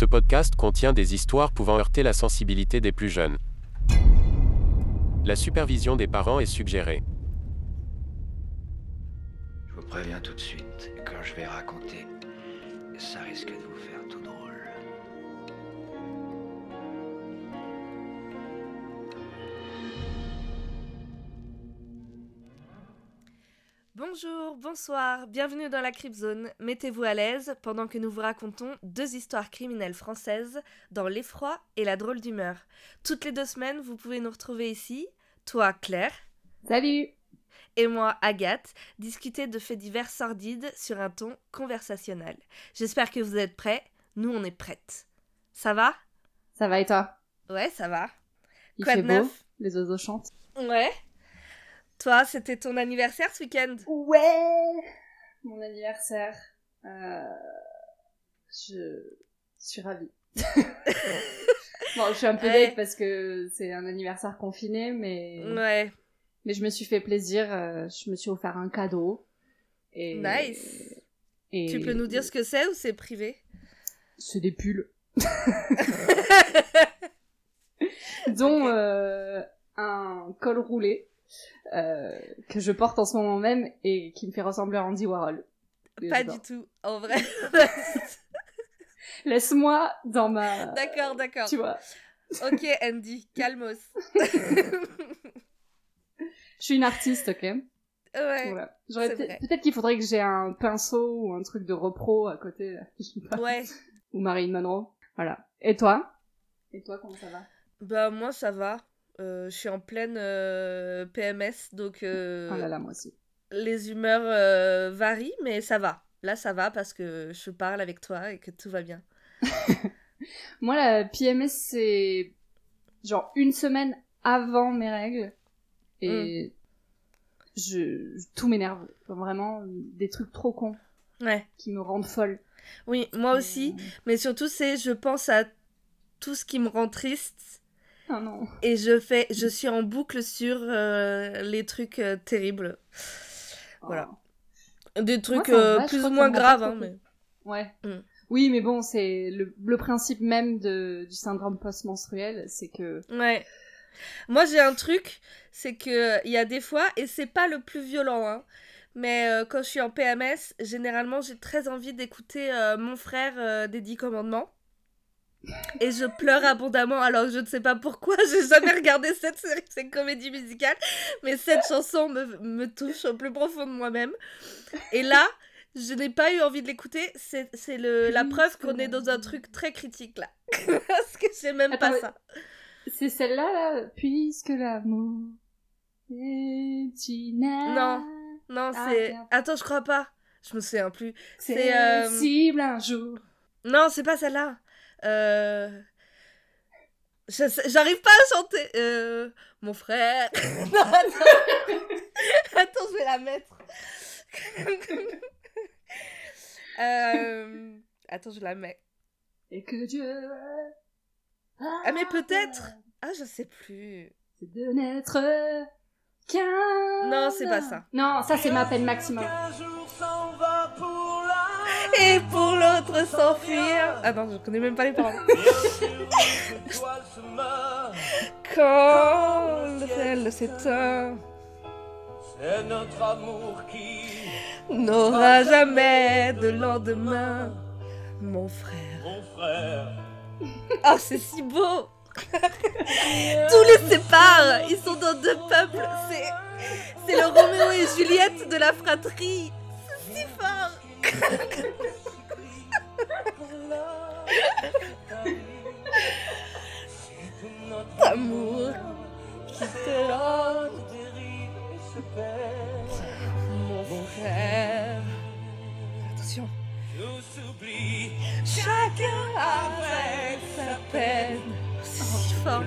Ce podcast contient des histoires pouvant heurter la sensibilité des plus jeunes. La supervision des parents est suggérée. Je vous préviens tout de suite, quand je vais raconter, ça risque de vous faire tout drôle. Bonjour, bonsoir, bienvenue dans la Crip Zone. Mettez-vous à l'aise pendant que nous vous racontons deux histoires criminelles françaises dans l'effroi et la drôle d'humeur. Toutes les deux semaines, vous pouvez nous retrouver ici, toi Claire Salut et moi Agathe, discuter de faits divers sordides sur un ton conversationnel. J'espère que vous êtes prêts, nous on est prêtes. Ça va? Ça va et toi? Ouais, ça va. Il Quoi fait de beau, neuf? les oiseaux chantent. Ouais. Toi, c'était ton anniversaire ce week-end? Ouais Mon anniversaire. Euh... Je suis ravie. bon, je suis un peu Ouais. parce que c'est un anniversaire confiné, mais... Ouais. mais je me suis fait plaisir. euh, je me suis offert un cadeau. Et... Nice. Et... Tu peux nous dire ce que c'est ou c'est privé? C'est des pulls. dont euh, un col roulé euh, que je porte en ce moment même et qui me fait ressembler à Andy Warhol. Et Pas du tout, en vrai. Laisse-moi dans ma... d'accord, d'accord. Tu vois, Ok, Andy, calmos. je suis une artiste, ok? Ouais. Voilà. Peut-être qu'il faudrait que j'ai un pinceau ou un truc de repro à côté, je sais pas. Ouais. Ou Marilyn Monroe. Voilà. Et toi? Et toi, comment ça va? Bah, moi, ça va. Euh, je suis en pleine euh, PMS, donc euh, Oh là là, moi aussi. les humeurs varient, mais ça va. Là, ça va parce que je parle avec toi et que tout va bien. Moi, la PMS, c'est genre une semaine avant mes règles. Et je, je- tout m'énerve. Vraiment, des trucs trop cons Ouais. qui me rendent folle. Oui, moi aussi. Mais surtout, c'est je pense à tout ce qui me rend triste Ah non. et je fais, je suis en boucle sur euh, les trucs euh, terribles. Voilà. Des trucs euh, plus ou moins graves, hein, mais. Ouais. Mm. Oui, mais bon, c'est le, le principe même de, du syndrome post-menstruel, c'est que... Ouais. Moi, j'ai un truc, c'est que il y a des fois, et c'est pas le plus violent, hein, mais euh, quand je suis en PMS, généralement, j'ai très envie d'écouter euh, mon frère euh, des Dix Commandements. Et je pleure abondamment, alors je ne sais pas pourquoi, j'ai jamais regardé cette série, c'est une comédie musicale, mais cette chanson me, me touche au plus profond de moi-même. Et là, je n'ai pas eu envie de l'écouter, c'est le- la preuve qu'on est dans un truc très critique là. Parce que j'ai même Attends, pas ça. C'est celle-là, là, puisque l'amour est une Non. Non, Ah, c'est. Attends, je crois pas. Je me souviens plus. C'est euh, un jour. Non, c'est pas celle-là. Euh... J'arrive pas à chanter. Euh... Mon frère. Non, attends. attends, je vais la mettre. Euh, Attends, je la mets. Et que Dieu... Ah, mais peut-être. Ah, je sais plus. C'est de n'être qu'un... Non, c'est pas ça. Non, ça c'est ma peine maximum. Et pour l'autre s'enfuir. Ah non, je connais même pas les paroles. Quand le ciel s'éteint. C'est notre amour qui, n'aura jamais de lendemain, mon frère. mon frère, Oh, c'est si beau Tous les séparent Ils sont dans deux peuples C'est c'est le Roméo et Juliette de la fratrie Amour qui te rend dérive et se perd, mon frère. Attention. Chacun avec sa peine. C'est si fort.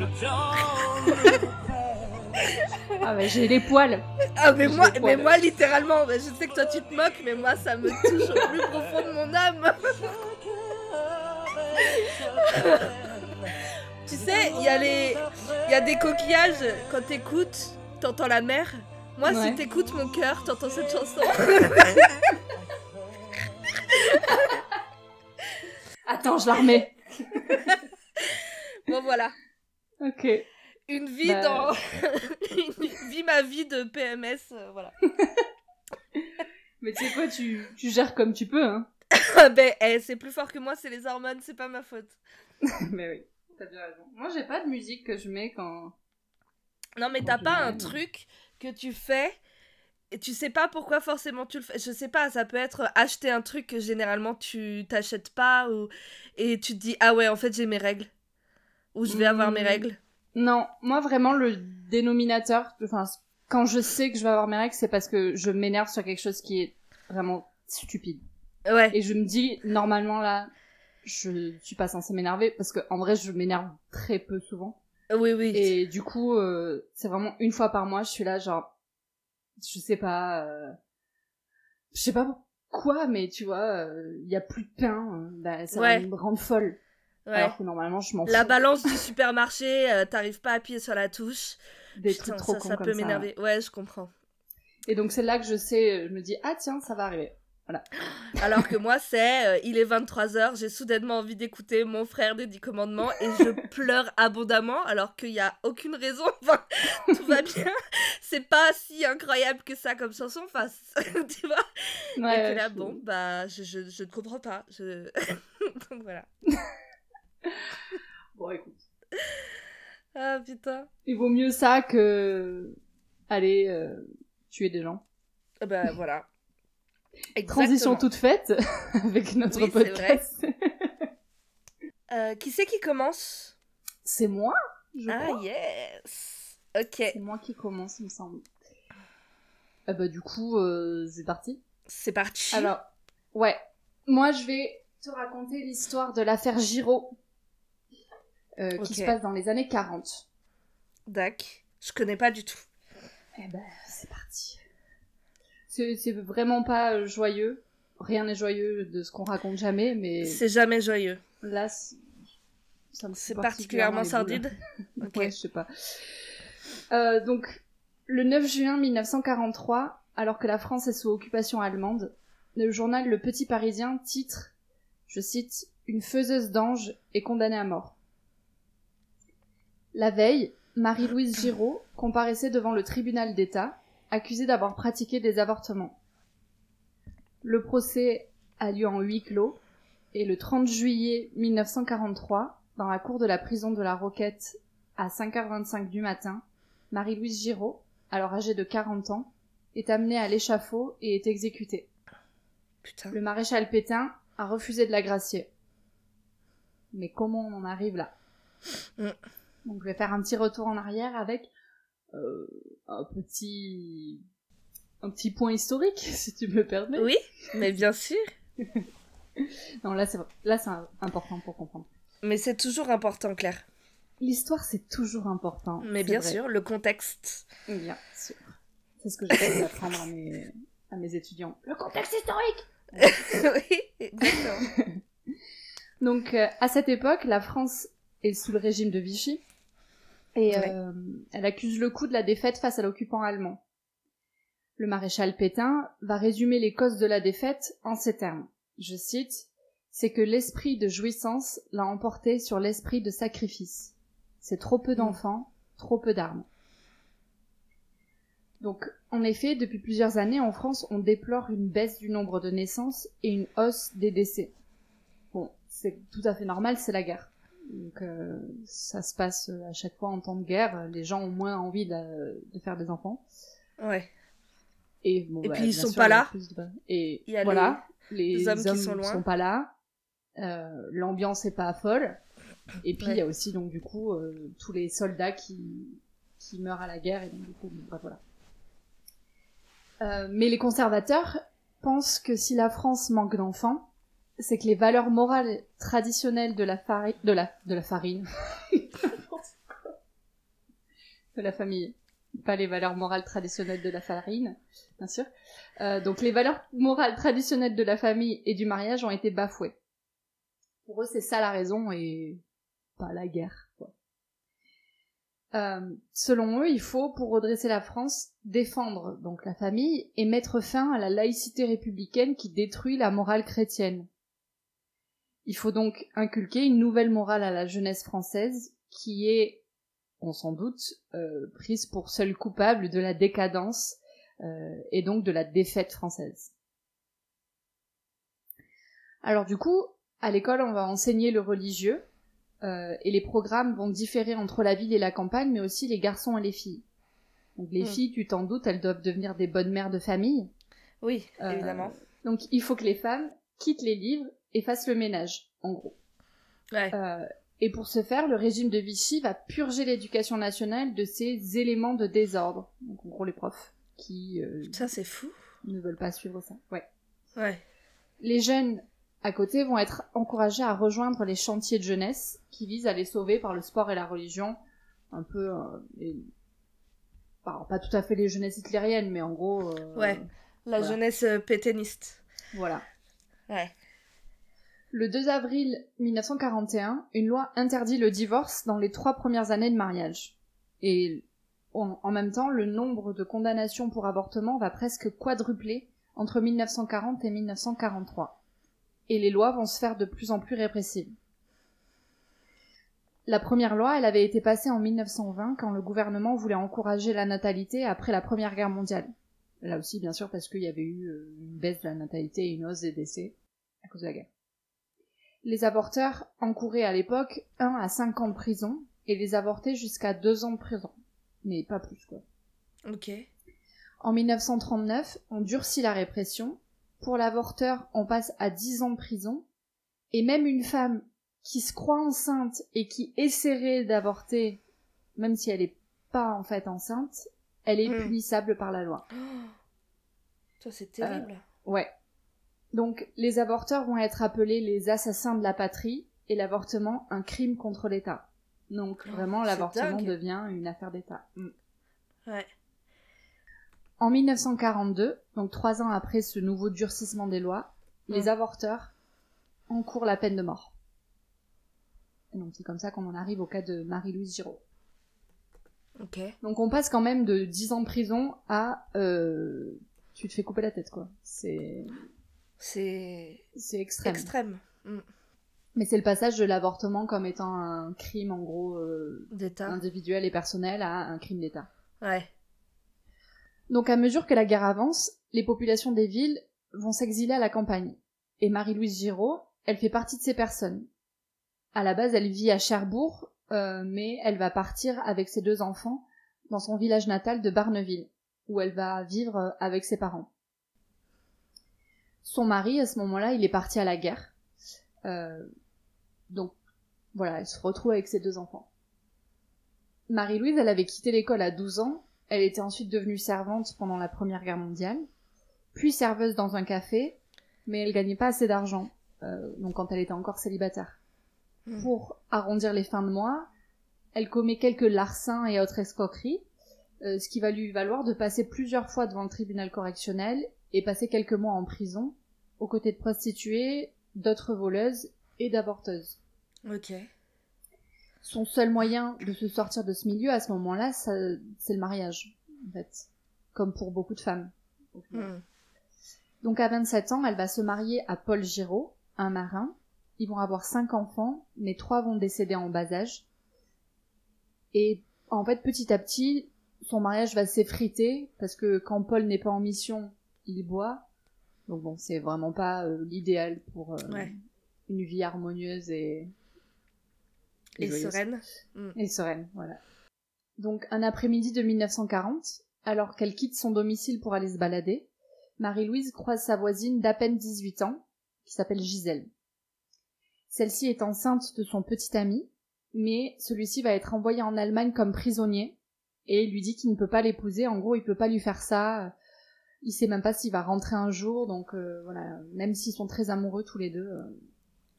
Ah bah j'ai les poils. Ah mais moi, mais moi littéralement, mais je sais que toi tu te moques, mais moi ça me touche au plus profond de mon âme. tu sais, il y a les, il y a des coquillages quand t'écoutes, t'entends la mer. Moi, Ouais. si t'écoutes mon cœur, t'entends cette chanson. Attends, je la remets. Bon, voilà. Ok. Une vie Bah. dans. Une vie, ma vie de PMS, euh, voilà. Mais tu sais quoi, tu, tu gères comme tu peux, hein. ben, eh, c'est plus fort que moi, c'est les hormones, c'est pas ma faute. Mais oui, t'as bien raison. Moi, j'ai pas de musique que je mets quand. Non, mais t'as pas un truc que tu fais et tu sais pas pourquoi forcément tu le fais. Je sais pas, ça peut être acheter un truc que généralement tu t'achètes pas ou et tu te dis ah ouais en fait j'ai mes règles ou je vais avoir mes Hmm. règles. Non, moi vraiment le dénominateur, enfin quand je sais que je vais avoir mes règles, c'est parce que je m'énerve sur quelque chose qui est vraiment stupide. Ouais. Et je me dis normalement là, je suis pas censée m'énerver parce que en vrai je m'énerve très peu souvent. Oui oui. Et du coup, euh, c'est vraiment une fois par mois, je suis là genre, je sais pas, euh, je sais pas pourquoi, mais tu vois, il y a plus de pain, euh, bah, ça Ouais. me rendre folle. Ouais. Alors que normalement je m'en fous. La balance du supermarché, euh, t'arrives pas à appuyer sur la touche. des Putain, trucs trop ça, ça peut m'énerver. Ouais, je comprends. Et donc c'est là que je sais, je me dis ah tiens ça va arriver. Alors que moi, c'est euh, il est 23h, j'ai soudainement envie d'écouter mon frère des 10 commandements et je pleure abondamment alors qu'il n'y a aucune raison. Enfin, tout va bien. C'est pas si incroyable que ça comme chanson. Enfin, tu vois. Ouais, et que là, je- bon, bah, je, je, je ne comprends pas. Je... Donc voilà. Bon écoute, Ah putain. il vaut mieux ça que aller euh, tuer des gens. Ah Bah voilà. Transition toute faite avec notre Oui, podcast. Euh, qui c'est qui commence? C'est moi, je Ah crois. yes. Ok, C'est moi qui commence, il me semble. Ah bah du coup, euh, c'est parti. c'est parti. Alors, ouais. Moi, je vais te raconter l'histoire de l'affaire Giraud, euh, Ok. qui se passe dans les années 40. Dac. Je connais pas du tout. Eh ben, c'est parti. C'est vraiment pas euh, joyeux. Rien n'est joyeux de ce qu'on raconte jamais, mais C'est jamais joyeux. là, c'est- particulièrement boules. sordide. Ok. Ouais, je sais pas. Euh, donc, le 9 juin 1943, alors que la France est sous occupation allemande, le journal Le Petit Parisien titre, je cite, Une faiseuse d'ange est condamnée à mort. La veille, Marie-Louise Giraud comparaissait devant le tribunal d'État, accusée d'avoir pratiqué des avortements. Le procès a lieu en huis clos, et le 30 juillet 1943, dans la cour de la prison de la Roquette, à 5h25 du matin, Marie-Louise Giraud, alors âgée de 40 ans, est amenée à l'échafaud et est exécutée. Putain. Le maréchal Pétain a refusé de la gracier. Mais comment on en arrive là? Mm. Donc je vais faire un petit retour en arrière avec euh, un petit un petit point historique, si tu me permets. Oui, mais bien sûr. Non, là c'est là c'est important pour comprendre. Mais c'est toujours important, Claire. L'histoire c'est toujours important. Mais bien vrai. sûr, le contexte. Bien sûr. C'est ce que j'essaie d'apprendre à mes, à mes étudiants. Le contexte historique oui, exactement. Donc, euh, à cette époque, la France est sous le régime de Vichy. Et Ouais. euh, elle accuse le coup de la défaite face à l'occupant allemand. Le maréchal Pétain va résumer les causes de la défaite en ces termes. Je cite C'est que l'esprit de jouissance l'a emporté sur l'esprit de sacrifice. C'est trop peu d'enfants, trop peu d'armes. Donc, en effet, depuis plusieurs années, en France, on déplore une baisse du nombre de naissances et une hausse des décès. Bon, c'est tout à fait normal, c'est la guerre. Donc, euh, ça se passe euh, à chaque fois en temps de guerre. Les gens ont moins envie de, de faire des enfants. Ouais. Et, bon, Et bah, puis, ils sont sûr, pas là. de- Et Il y a voilà, les, les hommes qui hommes sont loin. pas là. Euh, L'ambiance est pas folle. Et puis, il Ouais. y a aussi, donc, du coup, euh, tous les soldats qui, qui meurent à la guerre. Et donc, du coup, bah, voilà. Euh, mais les conservateurs pensent que si la France manque d'enfants, c'est que les valeurs morales traditionnelles de la farine, de la, de la farine, de la famille, pas les valeurs morales traditionnelles de la farine, bien sûr. Euh, donc les valeurs morales traditionnelles de la famille et du mariage ont été bafouées. Pour eux, c'est ça la raison et pas la guerre. Quoi. Euh, selon eux, il faut, pour redresser la France, défendre donc la famille et mettre fin à la laïcité républicaine qui détruit la morale chrétienne. Il faut donc inculquer une nouvelle morale à la jeunesse française qui est, on s'en doute, euh, prise pour seule coupable de la décadence euh, et donc de la défaite française. Alors du coup, à l'école, on va enseigner le religieux euh, et les programmes vont différer entre la ville et la campagne, mais aussi les garçons et les filles. Donc les Mm. filles, tu t'en doutes, elles doivent devenir des bonnes mères de famille. Oui, Euh, évidemment. Donc il faut que les femmes quittent les livres et fassent le ménage, en gros. Ouais. Euh, et pour ce faire, le régime de Vichy va purger l'éducation nationale de ces éléments de désordre. Donc en gros les profs qui euh, Ça, c'est fou. ne veulent pas suivre ça. Ouais. Ouais. Les jeunes à côté vont être encouragés à rejoindre les chantiers de jeunesse qui visent à les sauver par le sport et la religion. Un peu... euh, les- alors, pas tout à fait les jeunesses hitlériennes, mais en gros... euh, Ouais. La Voilà. jeunesse euh, pétainiste. Voilà. Ouais. Le 2 avril 1941, une loi interdit le divorce dans les trois premières années de mariage. Et en, même temps, le nombre de condamnations pour avortement va presque quadrupler entre 1940 et 1943. Et les lois vont se faire de plus en plus répressives. La première loi, elle avait été passée en 1920 quand le gouvernement voulait encourager la natalité après la Première Guerre mondiale. Là aussi, bien sûr, parce qu'il y avait eu euh, une baisse de la natalité et une hausse des décès à cause de la guerre. Les avorteurs encouraient à l'époque 1 à 5 ans de prison et les avortés jusqu'à 2 ans de prison. Mais pas plus, quoi. Ok. En 1939, on durcit la répression. Pour l'avorteur, on passe à 10 ans de prison. Et même une femme qui se croit enceinte et qui essaierait d'avorter, même si elle n'est pas en fait enceinte, elle est Mm. punissable par la loi. Ça, c'est terrible. Ouais. Donc, les avorteurs vont être appelés les assassins de la patrie et l'avortement un crime contre l'État. Donc, Oh, vraiment, l'avortement devient une affaire d'État. Mm. Ouais. En 1942, donc trois ans après ce nouveau durcissement des lois, les Mm. avorteurs encourent la peine de mort. Donc, c'est comme ça qu'on en arrive au cas de Marie-Louise Giraud. Ok. Donc, on passe quand même de 10 ans de prison à... euh, tu te fais couper la tête, quoi. C'est C'est c'est extrême. extrême. Mm. Mais c'est le passage de l'avortement comme étant un crime en gros euh, D'État. individuel et personnel à un crime d'État. Ouais. Donc à mesure que la guerre avance, les populations des villes vont s'exiler à la campagne. Et Marie-Louise Giraud, elle fait partie de ces personnes. À la base, elle vit à Cherbourg, euh, mais elle va partir avec ses deux enfants dans son village natal de Barneville, où elle va vivre avec ses parents. Son mari, à ce moment-là, il est parti à la guerre. Euh, donc, voilà, elle se retrouve avec ses deux enfants. Marie-Louise, elle avait quitté l'école à 12 ans. Elle était ensuite devenue servante pendant la Première Guerre mondiale, puis serveuse dans un café, mais elle gagnait pas assez d'argent, euh, donc quand elle était encore célibataire. Mm. Pour arrondir les fins de mois, elle commet quelques larcins et autres escroqueries, euh, ce qui va lui valoir de passer plusieurs fois devant le tribunal correctionnel et passer quelques mois en prison, aux côtés de prostituées, d'autres voleuses et d'avorteuses. Ok. Son seul moyen de se sortir de ce milieu à ce moment-là, c'est le mariage, en fait. Comme pour beaucoup de femmes. Mm. Donc à 27 ans, elle va se marier à Paul Giraud, un marin. Ils vont avoir cinq enfants, mais trois vont décéder en bas âge. Et en fait, petit à petit, son mariage va s'effriter, parce que quand Paul n'est pas en mission, il boit. Donc bon, c'est vraiment pas euh, l'idéal pour euh, Ouais. une vie harmonieuse et... Et sereine. Et sereine, voilà. Donc un après-midi de 1940, alors qu'elle quitte son domicile pour aller se balader, Marie-Louise croise sa voisine d'à peine 18 ans, qui s'appelle Gisèle. Celle-ci est enceinte de son petit ami, mais celui-ci va être envoyé en Allemagne comme prisonnier, et il lui dit qu'il ne peut pas l'épouser, en gros il peut pas lui faire ça, il sait même pas s'il va rentrer un jour, donc euh, voilà, même s'ils sont très amoureux tous les deux, euh,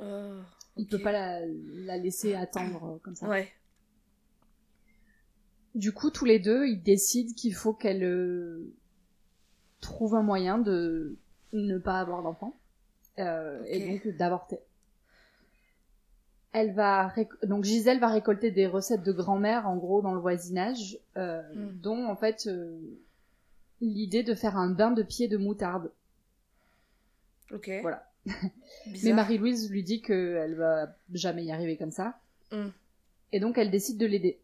Oh, il peut pas la, la laisser attendre euh, comme ça. Ouais. Du coup, tous les deux, ils décident qu'il faut qu'elle euh, trouve un moyen de ne pas avoir d'enfant et donc d'avorter. Elle va réc- donc Gisèle va récolter des recettes de grand-mère en gros dans le voisinage, euh, Mm. dont en fait l'idée de faire un bain de pied de moutarde. Ok. Voilà. Mais. Marie-Louise lui dit qu'elle va jamais y arriver comme ça. Mm. Et donc elle décide de l'aider.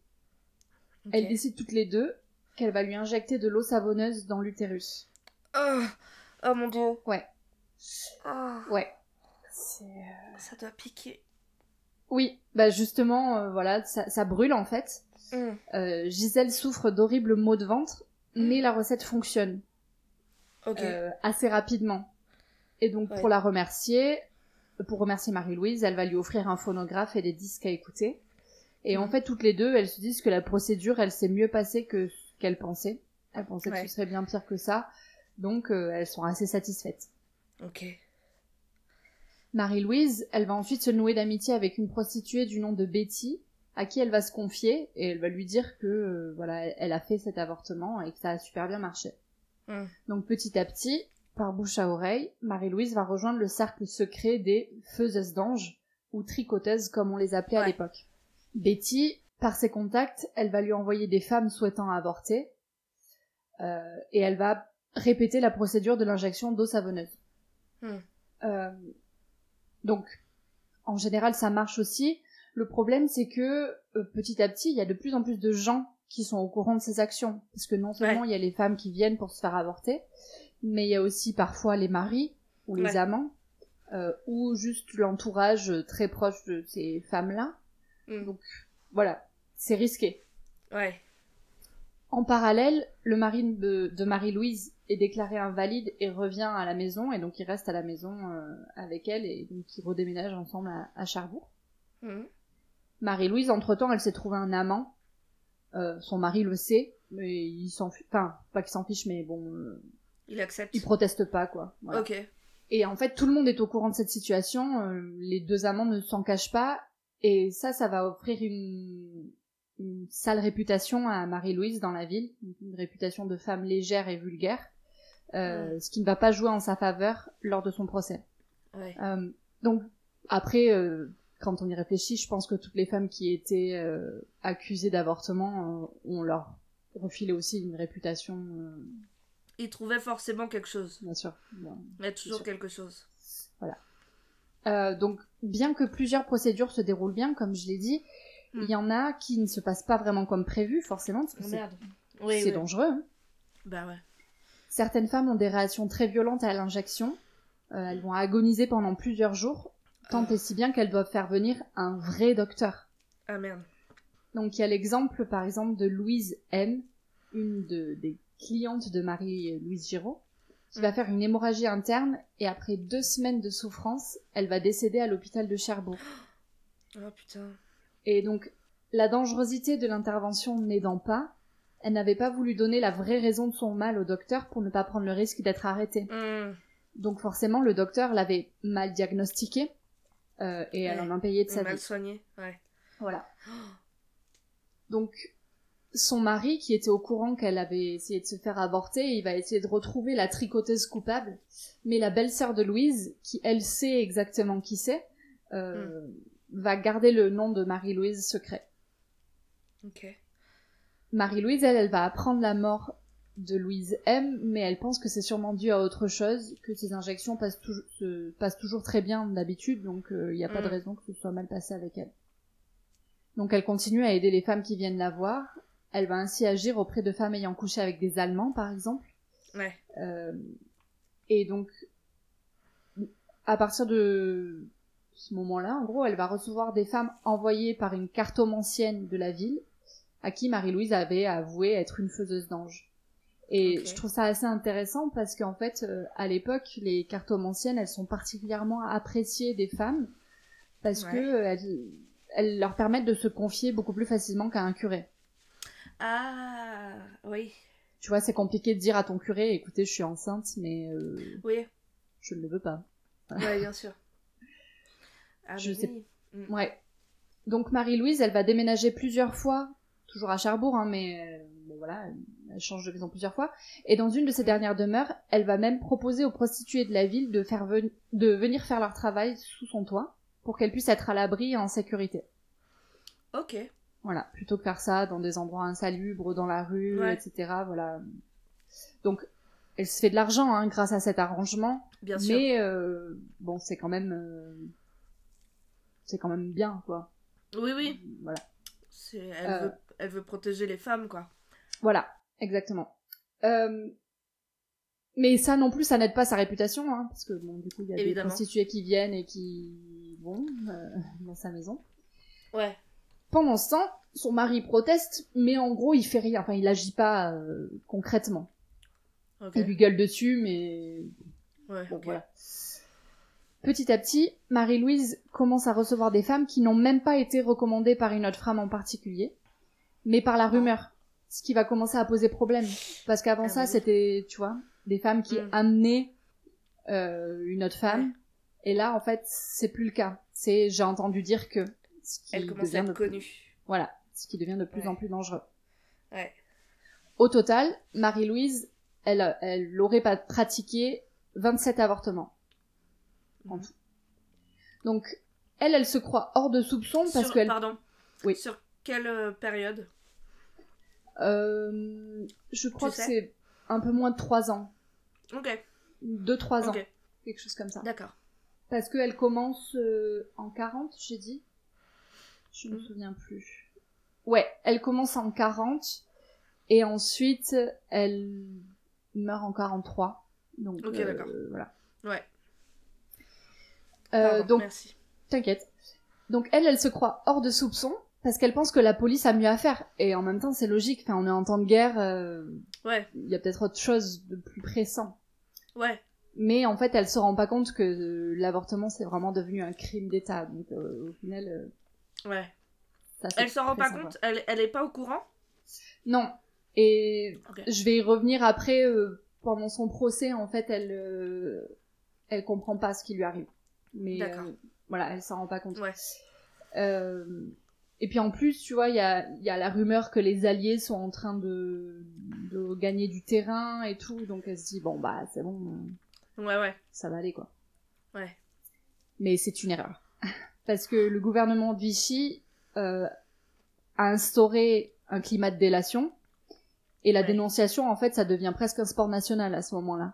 Ok. Elle décide toutes les deux qu'elle va lui injecter de l'eau savonneuse dans l'utérus. Oh, oh mon dieu. Ouais. Oh, Ouais. C'est... ça doit piquer. Oui, bah justement, euh, voilà, ça, ça brûle en fait. Mm. Euh, Gisèle souffre d'horribles maux de ventre, mais la recette fonctionne Ok. euh, assez rapidement. Et donc Ouais. pour la remercier, pour remercier Marie-Louise, elle va lui offrir un phonographe et des disques à écouter. Et en Mhm. fait, toutes les deux, elles se disent que la procédure, elle s'est mieux passée que ce qu'elles pensaient. Elles pensaient Ouais. que ce serait bien pire que ça. Donc euh, elles sont assez satisfaites. Ok. Marie-Louise, elle va ensuite se nouer d'amitié avec une prostituée du nom de Betty, à qui elle va se confier et elle va lui dire que euh, voilà, elle- a fait cet avortement et que ça a super bien marché. Mm. Donc petit à petit, par bouche à oreille, Marie-Louise va rejoindre le cercle secret des faiseuses d'anges ou tricoteuses comme on les appelait à l'époque. Betty, par ses contacts, elle va lui envoyer des femmes souhaitant avorter euh, et elle va répéter la procédure de l'injection d'eau savonneuse. Mm. Euh, donc, en général, ça marche aussi. Le problème, c'est que euh, petit à petit, il y a de plus en plus de gens qui sont au courant de ces actions. Parce que non seulement Ouais. il y a les femmes qui viennent pour se faire avorter, mais il y a aussi parfois les maris ou les Ouais. amants, euh, ou juste l'entourage très proche de ces femmes-là. Mm. Donc, voilà, c'est risqué. Ouais. En parallèle, le mari de, de Marie-Louise est déclaré invalide et revient à la maison, et donc il reste à la maison euh, avec elle, et donc ils redéménagent ensemble à, à Cherbourg. Mm. Marie-Louise, entre-temps, elle s'est trouvée un amant. Euh, son mari le sait, mais il s'en fiche. Enfin, pas qu'il s'en fiche, mais bon, euh, Il accepte. il proteste pas, quoi. Voilà. Ok. Et en fait, tout le monde est au courant de cette situation. euh, les deux amants ne s'en cachent pas. Et ça, ça va offrir une, une sale réputation à Marie-Louise dans la ville. Une réputation de femme légère et vulgaire. euh, Ce qui ne va pas jouer en sa faveur lors de son procès. Ouais. Euh, donc, après, euh, quand on y réfléchit, je pense que toutes les femmes qui étaient euh, accusées d'avortement, euh, on leur refilé aussi une réputation, euh, Il trouvait forcément quelque chose. bien sûr. Bon. Il y a toujours sûr. quelque chose. Euh, donc, bien que plusieurs procédures se déroulent bien, comme je l'ai dit, Mm. il y en a qui ne se passent pas vraiment comme prévu, forcément, parce que c'est. Oui, c'est oui. dangereux. hein. Bah ouais. Certaines femmes ont des réactions très violentes à l'injection. Euh, elles vont agoniser pendant plusieurs jours, tant et si bien qu'elles doivent faire venir un vrai docteur. Ah merde. Donc il y a l'exemple par exemple de Louise M, une de- des clientes de Marie-Louise Giraud, qui va Mm. faire une hémorragie interne et après deux semaines de souffrance, elle va décéder à l'hôpital de Cherbourg. Oh putain. Et donc la dangerosité de l'intervention n'aidant pas, elle n'avait pas voulu donner la vraie raison de son mal au docteur pour ne pas prendre le risque d'être arrêtée. Mm. Donc forcément le docteur l'avait mal diagnostiqué euh, et elle en a payé de sa Mal vie. soigné. Ouais. Voilà. Donc, son mari, qui était au courant qu'elle avait essayé de se faire avorter, il va essayer de retrouver la tricoteuse coupable. Mais la belle-sœur de Louise, qui elle sait exactement qui c'est, euh, va garder le nom de Marie-Louise secret. Ok. Marie-Louise, elle, elle va apprendre la mort de Louise M, mais elle pense que c'est sûrement dû à autre chose, que ses injections passent, tou- se- passent toujours très bien d'habitude, donc il n'y a pas de Mm. raison que ce soit mal passé avec elle. Donc elle continue à aider les femmes qui viennent la voir. Elle va ainsi agir auprès de femmes ayant couché avec des Allemands, par exemple. Ouais. Euh, et donc, à partir de ce moment-là, en gros, elle va recevoir des femmes envoyées par une cartomancienne de la ville, à qui Marie-Louise avait avoué être une faiseuse d'anges. Et je trouve ça assez intéressant parce qu'en fait, euh, à l'époque, les cartomanciennes, elles sont particulièrement appréciées des femmes parce Ouais. que euh, elles, elles leur permettent de se confier beaucoup plus facilement qu'à un curé. Ah oui. Tu vois, c'est compliqué de dire à ton curé, écoutez, je suis enceinte, mais euh, Oui. je ne le veux pas. Ouais, bien sûr. Ah, Je mais sais- oui. Ouais. Donc Marie-Louise, elle va déménager plusieurs fois, toujours à Cherbourg, hein, mais bon, voilà, elle- change de maison plusieurs fois. Et dans une de ses dernières demeures, elle va même proposer aux prostituées de la ville de, faire ven- de venir faire leur travail sous son toit, pour qu'elles puissent être à l'abri et en sécurité. Ok. Voilà, plutôt que faire ça dans des endroits insalubres, dans la rue, Ouais. etc. Voilà. Donc, elle se fait de l'argent hein, grâce à cet arrangement, Bien sûr. mais euh, bon, c'est quand même, euh, c'est quand même bien, quoi. Oui, oui. Voilà. Elle, Euh. veut, elle veut protéger les femmes, quoi. Voilà, exactement. Euh, mais ça non plus, ça n'aide pas sa réputation, hein, parce que bon, du coup, il y a Évidemment. des prostituées qui viennent et qui vont euh, dans sa maison. Ouais. Pendant ce temps, son mari proteste, mais en gros, il fait rien. Enfin, il agit pas euh, concrètement. Ok. Il lui gueule dessus, mais Ouais, bon, voilà. Petit à petit, Marie-Louise commence à recevoir des femmes qui n'ont même pas été recommandées par une autre femme en particulier, mais par la rumeur. Ce qui va commencer à poser problème. Parce qu'avant Ah ça, oui. c'était, tu vois, des femmes qui Mm. amenaient euh, une autre femme. Et là, en fait, c'est plus le cas. C'est, j'ai entendu dire que ce qui Elle commence à être plus- connue. Voilà, ce qui devient de plus Ouais. en plus dangereux. Ouais. Au total, Marie-Louise, elle, elle aurait pas pratiqué 27 avortements. En Mhm. tout. Donc, elle, elle se croit hors de soupçon parce Sur- qu'elle... Pardon. Oui. Sur quelle euh, période? Euh, je crois Tu que sais c'est un peu moins de 3 ans. Ok. 2-3 ans, Ok. quelque chose comme ça. D'accord. Parce qu'elle commence euh, en 40, j'ai dit Je me Mhm. souviens plus. Ouais, elle commence en 40 et ensuite elle meurt en 43. Donc, Ok, euh, d'accord. voilà. Ouais. Euh, Pardon, donc, Merci. T'inquiète. Donc elle, elle se croit hors de soupçon parce qu'elle pense que la police a mieux à faire. Et en même temps, c'est logique. Enfin, on est en temps de guerre. euh, Ouais. Il y a peut-être autre chose de plus pressant. Ouais. Mais en fait, elle se rend pas compte que euh, l'avortement c'est vraiment devenu un crime d'État. Donc euh, au final, euh, Ouais. ça. Elle s'en rend pas compte? Elle, elle est pas au courant? Non. Et Ok. je vais y revenir après euh, pendant son procès. En fait, elle, euh, elle comprend pas ce qui lui arrive. Mais D'accord. voilà, elle s'en rend pas compte. Ouais. Euh, et puis en plus, tu vois, il y a, y a la rumeur que les Alliés sont en train de, de gagner du terrain et tout, donc elle se dit bon bah c'est bon, euh, Ouais, ouais. ça va aller quoi. Ouais. Mais c'est une erreur parce que le gouvernement de Vichy euh, a instauré un climat de délation et la Ouais. dénonciation en fait ça devient presque un sport national à ce moment-là.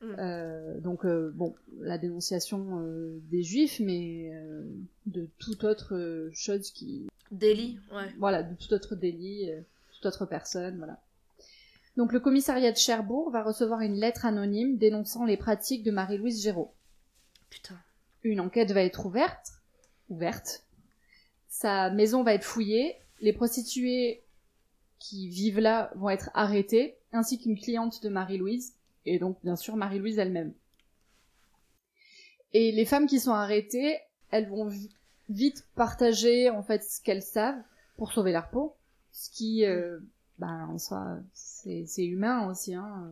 Mm. Euh, donc euh, bon, la dénonciation euh, des juifs, mais euh, de toute autre euh, chose qui, Délit, ouais. voilà, de tout autre délit, euh, toute autre personne, voilà. Donc le commissariat de Cherbourg va recevoir une lettre anonyme dénonçant les pratiques de Marie-Louise Géraud. Putain. Une enquête va être ouverte, ouverte. Sa maison va être fouillée, les prostituées qui vivent là vont être arrêtées, ainsi qu'une cliente de Marie-Louise, et donc bien sûr Marie-Louise elle-même. Et les femmes qui sont arrêtées, elles vont vite partager en fait ce qu'elles savent pour sauver leur peau, ce qui, euh, bah, en soi, c'est humain aussi. Hein.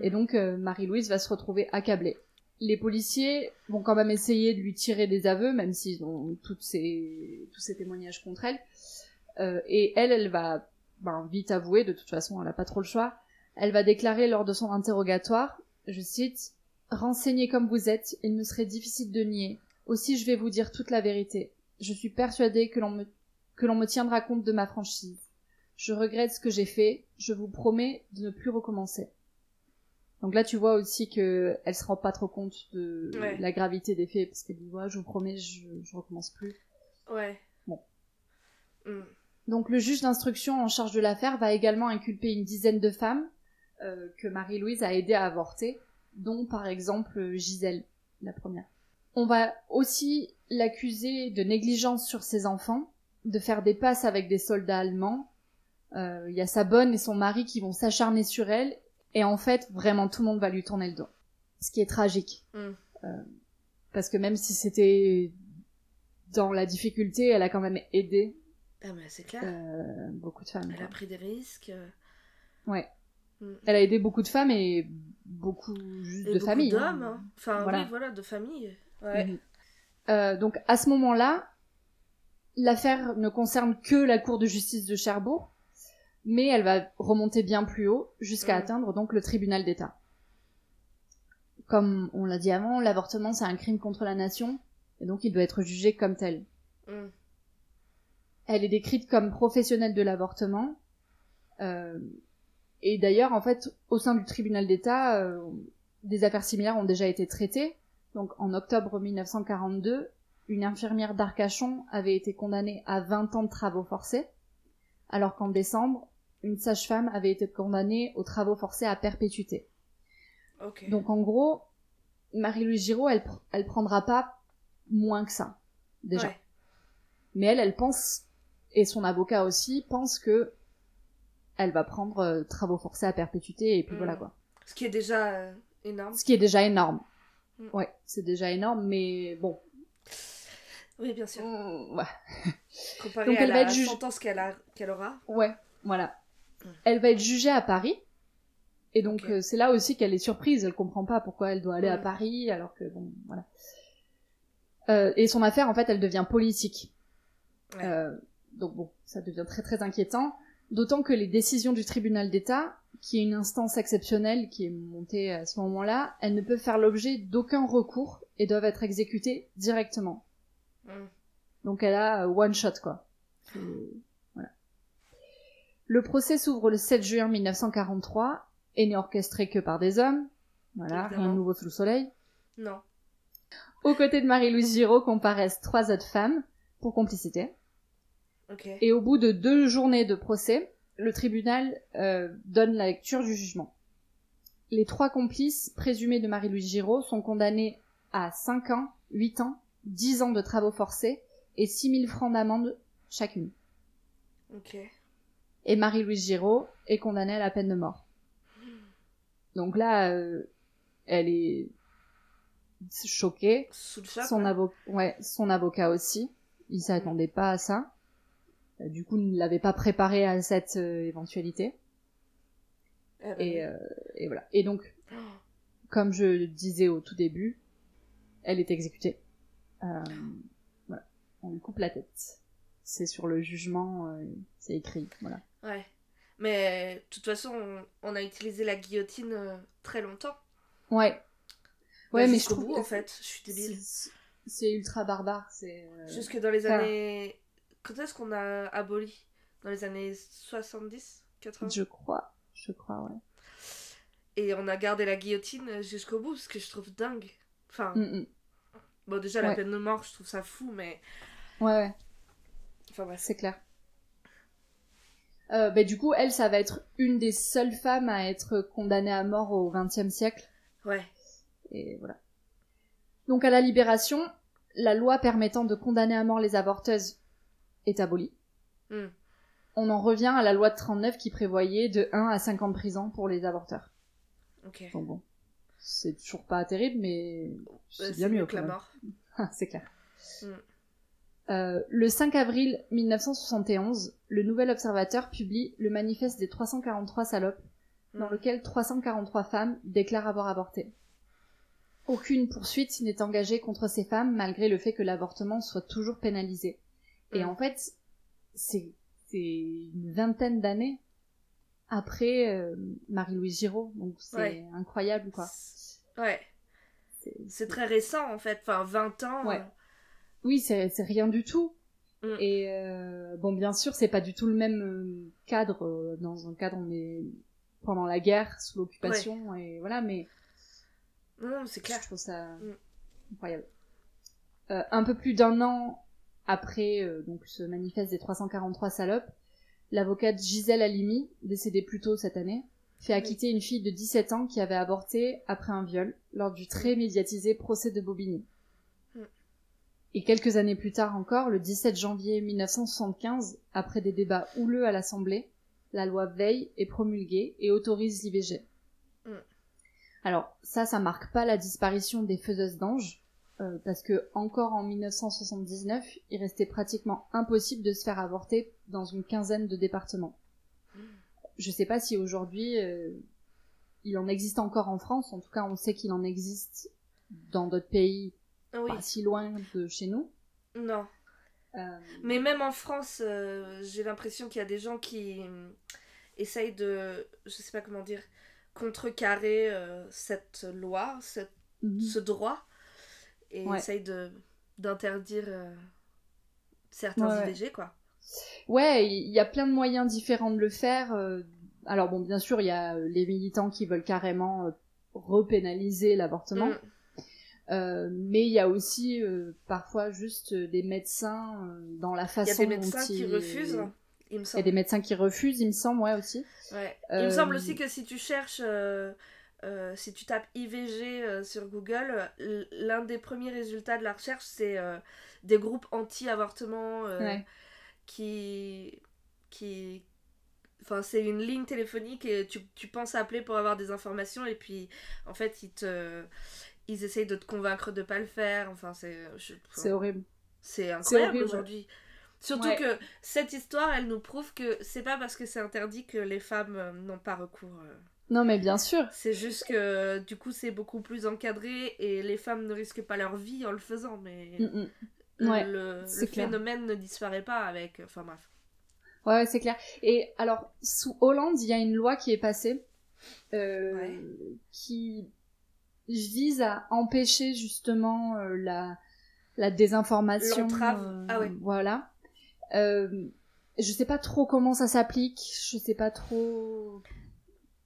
Et donc euh, Marie-Louise va se retrouver accablée. Les policiers vont quand même essayer de lui tirer des aveux, même s'ils ont toutes ces, tous ces témoignages contre elle. Euh, et elle, elle va ben, vite avouer, de toute façon, elle a pas trop le choix. Elle va déclarer lors de son interrogatoire, je cite, Renseignée comme vous êtes, il me serait difficile de nier. Aussi, je vais vous dire toute la vérité. Je suis persuadée que l'on me, que l'on me tiendra compte de ma franchise. Je regrette ce que j'ai fait. Je vous promets de ne plus recommencer. Donc là, tu vois aussi que elle se rend pas trop compte de Ouais. la gravité des faits, parce qu'elle dit, ouais, je vous promets, je, je recommence plus. Ouais. Bon. Mm. Donc le juge d'instruction en charge de l'affaire va également inculper une dizaine de femmes euh, que Marie-Louise a aidé à avorter, dont par exemple Gisèle, la première. On va aussi l'accuser de négligence sur ses enfants, de faire des passes avec des soldats allemands. Euh, Il y a sa bonne et son mari qui vont s'acharner sur elle, et en fait, vraiment tout le monde va lui tourner le dos. Ce qui est tragique. Mm. Euh, parce que même si c'était dans la difficulté, elle a quand même aidé Ah, mais c'est clair. euh, beaucoup de femmes. Elle quoi. a pris des risques. Ouais. mm. Elle a aidé beaucoup de femmes et beaucoup juste Et de beaucoup familles. hein. d'hommes. hein. Enfin, Voilà. oui, voilà, de famille. Ouais. Mhm. Euh, donc à ce moment-là, l'affaire ne concerne que la Cour de justice de Cherbourg, mais elle va remonter bien plus haut jusqu'à Mhm. atteindre donc le tribunal d'État. Comme on l'a dit avant, l'avortement c'est un crime contre la nation et donc il doit être jugé comme tel. Mm. Elle est décrite comme professionnelle de l'avortement. Euh, Et d'ailleurs, en fait, au sein du tribunal d'État, euh, des affaires similaires ont déjà été traitées. Donc en octobre 1942, une infirmière d'Arcachon avait été condamnée à 20 ans de travaux forcés, alors qu'en décembre, une sage-femme avait été condamnée aux travaux forcés à perpétuité. Ok. Donc en gros, Marie-Louise Giraud, elle, pr- elle prendra pas moins que ça, déjà. Ouais. Mais elle, elle pense, et son avocat aussi, pense que elle va prendre euh, travaux forcés à perpétuité, et puis Mm. voilà quoi. Ce qui est déjà euh, énorme. Ce qui est déjà énorme. Mm. Ouais, c'est déjà énorme, mais bon. Oui, bien sûr. Mm, ouais. Comparé Donc à elle la va être juge- sentence qu'elle a- qu'elle aura. Ouais, voilà. Mm. Elle va être jugée à Paris. Et donc euh, c'est là aussi qu'elle est surprise, elle comprend pas pourquoi elle doit aller à. Paris alors que bon voilà. Euh, et son affaire en fait elle devient politique. Ouais. Euh, donc bon, ça devient très très inquiétant, d'autant que les décisions du tribunal d'État, qui est une instance exceptionnelle qui est montée à ce moment-là, elles ne peuvent faire l'objet d'aucun recours et doivent être exécutées directement. Mm. Donc elle a euh, one shot quoi. Euh, voilà. Le procès s'ouvre le 7 juin 1943 et n'est orchestré que par des hommes. Voilà, rien Évidemment. de nouveau sous le soleil. Non. Aux côtés de Marie-Louise Giraud comparaissent trois autres femmes pour complicité. Ok. Et au bout de deux journées de procès, le tribunal euh, donne la lecture du jugement. Les trois complices présumés de Marie-Louise Giraud sont condamnés à 5 ans, 8 ans, 10 ans de travaux forcés et 6 000 francs d'amende chacune. Ok. Et Marie-Louise Giraud est condamnée à la peine de mort. Donc là, euh, elle est choquée. Sous le choc. Son, avo- ouais, son avocat aussi. Il s'attendait pas à ça. Euh, Du coup, ne l'avait pas préparé à cette euh, éventualité. Ah bah Et, oui. euh, et voilà. Et donc, Oh. comme je disais au tout début, elle est exécutée. Voilà. On lui coupe la tête. C'est sur le jugement, c'est écrit. Voilà. Ouais. Mais de toute façon, on, on a utilisé la guillotine euh, très longtemps. Ouais. Bah, Ouais, mais je trouve bout, en fait. Je suis débile. c'est- ultra barbare. C'est. euh, Jusque dans les années. Quand est-ce qu'on a aboli? Dans les années 70 80 Je crois. Je crois, ouais. Et on a gardé la guillotine jusqu'au bout, ce que je trouve dingue. Enfin, Mm, mm. bon, déjà, la Ouais. peine de mort, je trouve ça fou, mais. Ouais, ouais. Enfin, bref. C'est clair. Euh, bah, du coup, elle, ça va être une des seules femmes à être condamnée à mort au XXe siècle. Ouais. Et voilà. Donc, à la libération, la loi permettant de condamner à mort les avorteuses est abolie. Hmm. On en revient à la loi de 39 qui prévoyait de 1 à 5 ans de prison pour les avorteurs. Ok. Bon, bon. C'est toujours pas terrible, mais Euh, c'est bien mieux que la mort. Ah, c'est clair. Mm. Euh, le 5 avril 1971, le Nouvel Observateur publie le manifeste des 343 salopes, dans Mm. lequel 343 femmes déclarent avoir avorté. Aucune poursuite n'est engagée contre ces femmes malgré le fait que l'avortement soit toujours pénalisé. Et Mm. en fait, c'est une vingtaine d'années après euh, Marie-Louise Giraud, donc c'est Ouais. incroyable quoi. Ouais. C'est- très récent, en fait. Enfin, 20 ans. Ouais. euh, Oui, c'est rien du tout. Mm. Et euh, bon, bien sûr, c'est pas du tout le même euh, cadre. Dans un cadre, on est pendant la guerre, sous l'occupation, et voilà, mais Non, non, c'est clair. je trouve ça Mm. incroyable. Un peu plus d'un an après euh, donc ce manifeste des 343 salopes, l'avocate Gisèle Halimi, décédée plus tôt cette année, fait acquitter une fille de 17 ans qui avait avorté après un viol lors du très médiatisé procès de Bobigny. Mm. Et quelques années plus tard encore, le 17 janvier 1975, après des débats houleux à l'Assemblée, la loi Veil est promulguée et autorise l'IVG. Mm. Alors ça, ça marque pas la disparition des faiseuses d'anges, euh, parce que encore en 1979, il restait pratiquement impossible de se faire avorter dans une quinzaine de départements. Je sais pas si aujourd'hui euh, il en existe encore en France, en tout cas on sait qu'il en existe dans d'autres pays Ah Oui. pas si loin de chez nous. Non. Euh, Mais même en France, j'ai l'impression qu'il y a des gens qui euh, essayent de, je sais pas comment dire, contrecarrer cette loi, cette- mhm. ce droit, et Ouais. essayent de d'interdire euh, certains Ouais. IVG, quoi. Ouais, il y a plein de moyens différents de le faire. euh, alors bon, bien sûr, il y a euh, les militants qui veulent carrément repénaliser l'avortement, Mm. euh, mais il y a aussi euh, parfois juste des médecins euh, dans la Il y a façon des dont médecins qui refusent, il me Il y a semble. des médecins qui refusent, il me semble, ouais aussi. Ouais. Il me semble aussi que si tu cherches, euh, si tu tapes IVG euh, sur Google, l'un des premiers résultats de la recherche, c'est euh, des groupes anti-avortement Ouais. qui. qui Enfin, c'est une ligne téléphonique et tu, tu penses appeler pour avoir des informations et puis en fait ils te ils essayent de te convaincre de pas le faire. Enfin, c'est C'est horrible. c'est incroyable horrible. aujourd'hui. Surtout Ouais. que cette histoire, elle nous prouve que c'est pas parce que c'est interdit que les femmes n'ont pas recours. Non, mais bien sûr. C'est juste que du coup, c'est beaucoup plus encadré et les femmes ne risquent pas leur vie en le faisant. Mais Mm, mm. le- Ouais, le, phénomène ne disparaît pas avec. Enfin bref. Ouais, ouais, c'est clair. Et alors, sous Hollande, il y a une loi qui est passée euh, Ouais. qui vise à empêcher justement euh, la, la désinformation. L'entrave. euh, Ah ouais. Voilà. Euh, je sais pas trop comment ça s'applique. Je sais pas trop.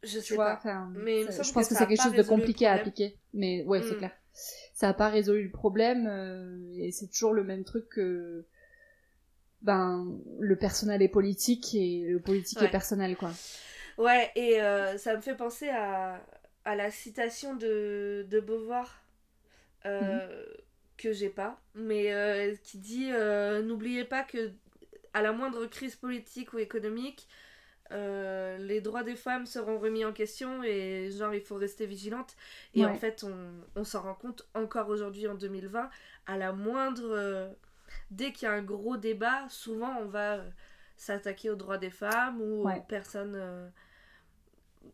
Je sais vois, pas. Mais ça- je pense que c'est quelque chose de compliqué à appliquer. Mais ouais, c'est Mm. clair. Ça a pas résolu le problème euh, et c'est toujours le même truc que ben le personnel est politique et le politique Ouais. est personnel quoi. Ouais, et euh, ça me fait penser à, à la citation de, de Beauvoir, euh, que j'ai pas, mais euh, qui dit N'oubliez pas que à la moindre crise politique ou économique, euh, les droits des femmes seront remis en question et genre il faut rester vigilante. Et Ouais. en fait, on, on s'en rend compte encore aujourd'hui en 2020, à la moindre. euh, dès qu'il y a un gros débat, souvent on va euh, s'attaquer aux droits des femmes ou Ouais. aux personnes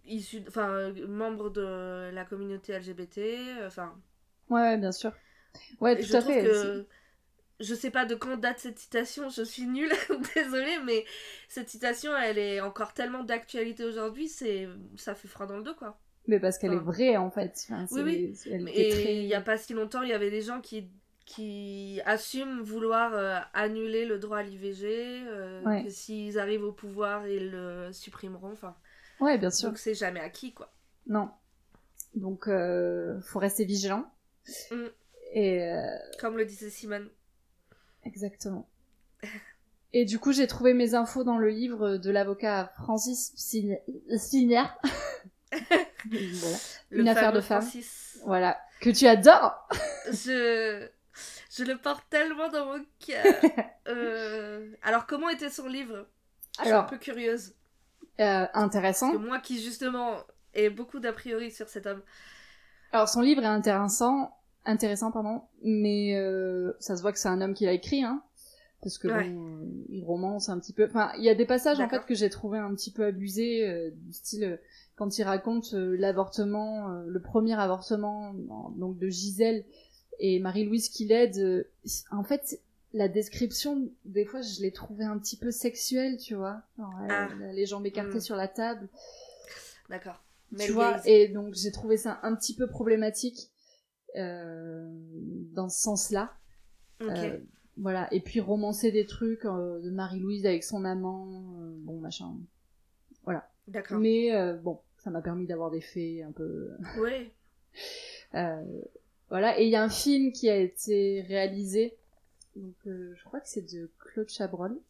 issues, enfin membres de la communauté LGBT. Enfin, Ouais, bien sûr. Ouais, tout je à trouve fait. que je sais pas de quand date cette citation, je suis nulle, désolée, mais cette citation, elle est encore tellement d'actualité aujourd'hui, c'est ça fait froid dans le dos quoi. Mais parce qu'elle est vraie en fait. Enfin, oui. Elle était Et très... il y a pas si longtemps, il y avait des gens qui qui assument vouloir euh, annuler le droit à l'IVG, euh, Ouais. que s'ils arrivent au pouvoir, ils le supprimeront. Enfin, Ouais, bien sûr. donc c'est jamais acquis quoi. Non. Donc, euh, faut rester vigilant. Mm. Et euh, Comme le disait Simone. Exactement. Et du coup, j'ai trouvé mes infos dans le livre de l'avocat Francis Sign- Signard. voilà. Le Une affaire de femme. Francis. voilà. Que tu adores Je je le porte tellement dans mon cœur. Euh, Alors comment était son livre? Je suis un Alors, peu curieuse. euh, Parce intéressant. que moi qui justement ai beaucoup d'a priori sur cet homme. Alors, son livre est intéressant, intéressant, pardon, mais euh, ça se voit que c'est un homme qui l'a écrit, hein, parce que Ouais. bon, euh, il romance un petit peu. Enfin, il y a des passages en fait que j'ai trouvé un petit peu abusés, euh, du style euh, quand il raconte euh, l'avortement, euh, le premier avortement, en- donc de Gisèle et Marie-Louise qui l'aide. euh, en fait, la description, des fois, je l'ai trouvé un petit peu sexuelle, tu vois, Genre, elle- Ah. elle a les jambes écartées Mm. sur la table D'accord. tu vois et donc j'ai trouvé ça un petit peu problématique dans ce sens-là Ok. Euh, voilà et puis romancer des trucs euh, de Marie-Louise avec son amant euh, bon machin D'accord. mais euh, bon ça m'a permis d'avoir des faits un peu Oui. euh, voilà et il y a un film qui a été réalisé donc euh, je crois que c'est de Claude Chabrol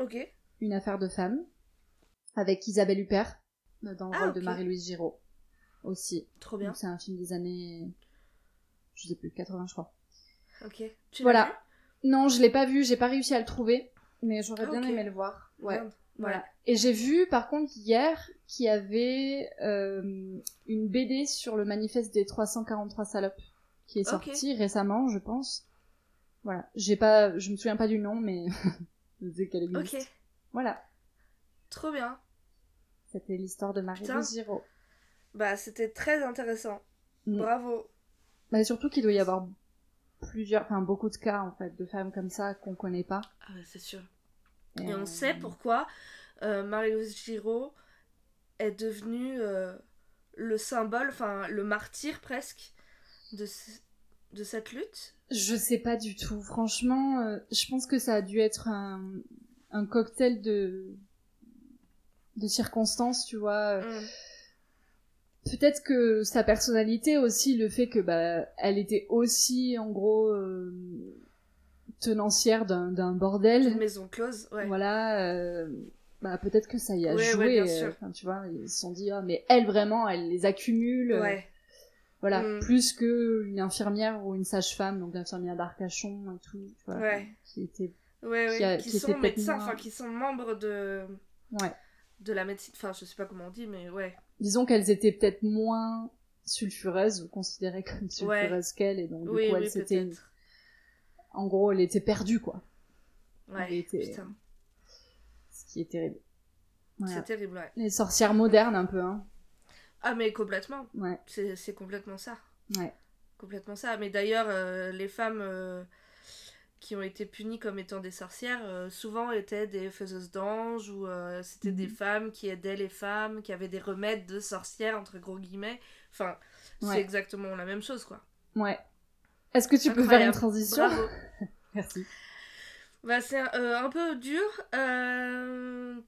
Ok. une affaire de femme avec Isabelle Huppert euh, dans le Ah, rôle de. Marie-Louise Giraud aussi Trop bien. C'est un film des années, je sais plus, 80 je crois. Ok. Tu Voilà. vu? Non, je l'ai pas vu, j'ai pas réussi à le trouver, mais j'aurais Ah, bien aimé le voir. Ouais. Merde. Voilà. Ouais. Et j'ai vu par contre hier qu'il y avait euh, une BD sur le manifeste des 343 salopes qui est Ok. sortie récemment, je pense. Voilà. J'ai pas, je me souviens pas du nom, mais je sais qu'elle existe. Ok. Voilà. Trop bien. C'était l'histoire de. Marie-Louise Giraud. Bah c'était très intéressant. Mm. Bravo. Mais surtout qu'il doit y avoir plusieurs, enfin beaucoup de cas en fait de femmes comme ça qu'on connaît pas. Ah ouais, c'est sûr. Et euh, on sait pourquoi euh, Marie-Louise Giraud est devenue euh, le symbole, enfin le martyr presque de, ce- de cette lutte. Je sais pas du tout. Franchement, euh, je pense que ça a dû être un, un cocktail de de circonstances, tu vois. Mm. Peut-être que sa personnalité aussi, le fait que bah elle était aussi en gros euh, tenancière d'un d'un Une bordel, maison close, ouais. voilà. euh, bah peut-être que ça y a Ouais, ouais, joué. bien euh, sûr. tu vois, ils se sont dit ah mais elle vraiment, elle les accumule. Ouais. Voilà, Mm. plus que une infirmière ou une sage-femme, donc l'infirmière d'Arcachon et tout. Tu vois, Ouais. Qui était Qui a- qui, qui sont médecins, enfin qui sont membres de ouais. de la médecine, enfin je sais pas comment on dit, mais ouais. Disons qu'elles étaient peut-être moins sulfureuses ou considérées comme sulfureuses qu'elle et donc du oui, coup elle oui, en gros elle était perdue quoi. Ouais, elle était- putain, ce qui est terrible. Voilà. c'est terrible, ouais. les sorcières modernes un peu hein. Ah mais complètement, ouais. C'est c'est complètement ça. ouais. Complètement ça. Mais d'ailleurs, euh, les femmes euh, qui ont été punies comme étant des sorcières, euh, souvent étaient des faiseuses d'anges ou euh, c'était des Mhm. femmes qui aidaient les femmes, qui avaient des remèdes de sorcières, entre gros guillemets. Enfin, Ouais. c'est exactement la même chose, quoi. ouais est-ce que tu peux faire une transition Bravo. merci Bah, c'est euh, un peu dur.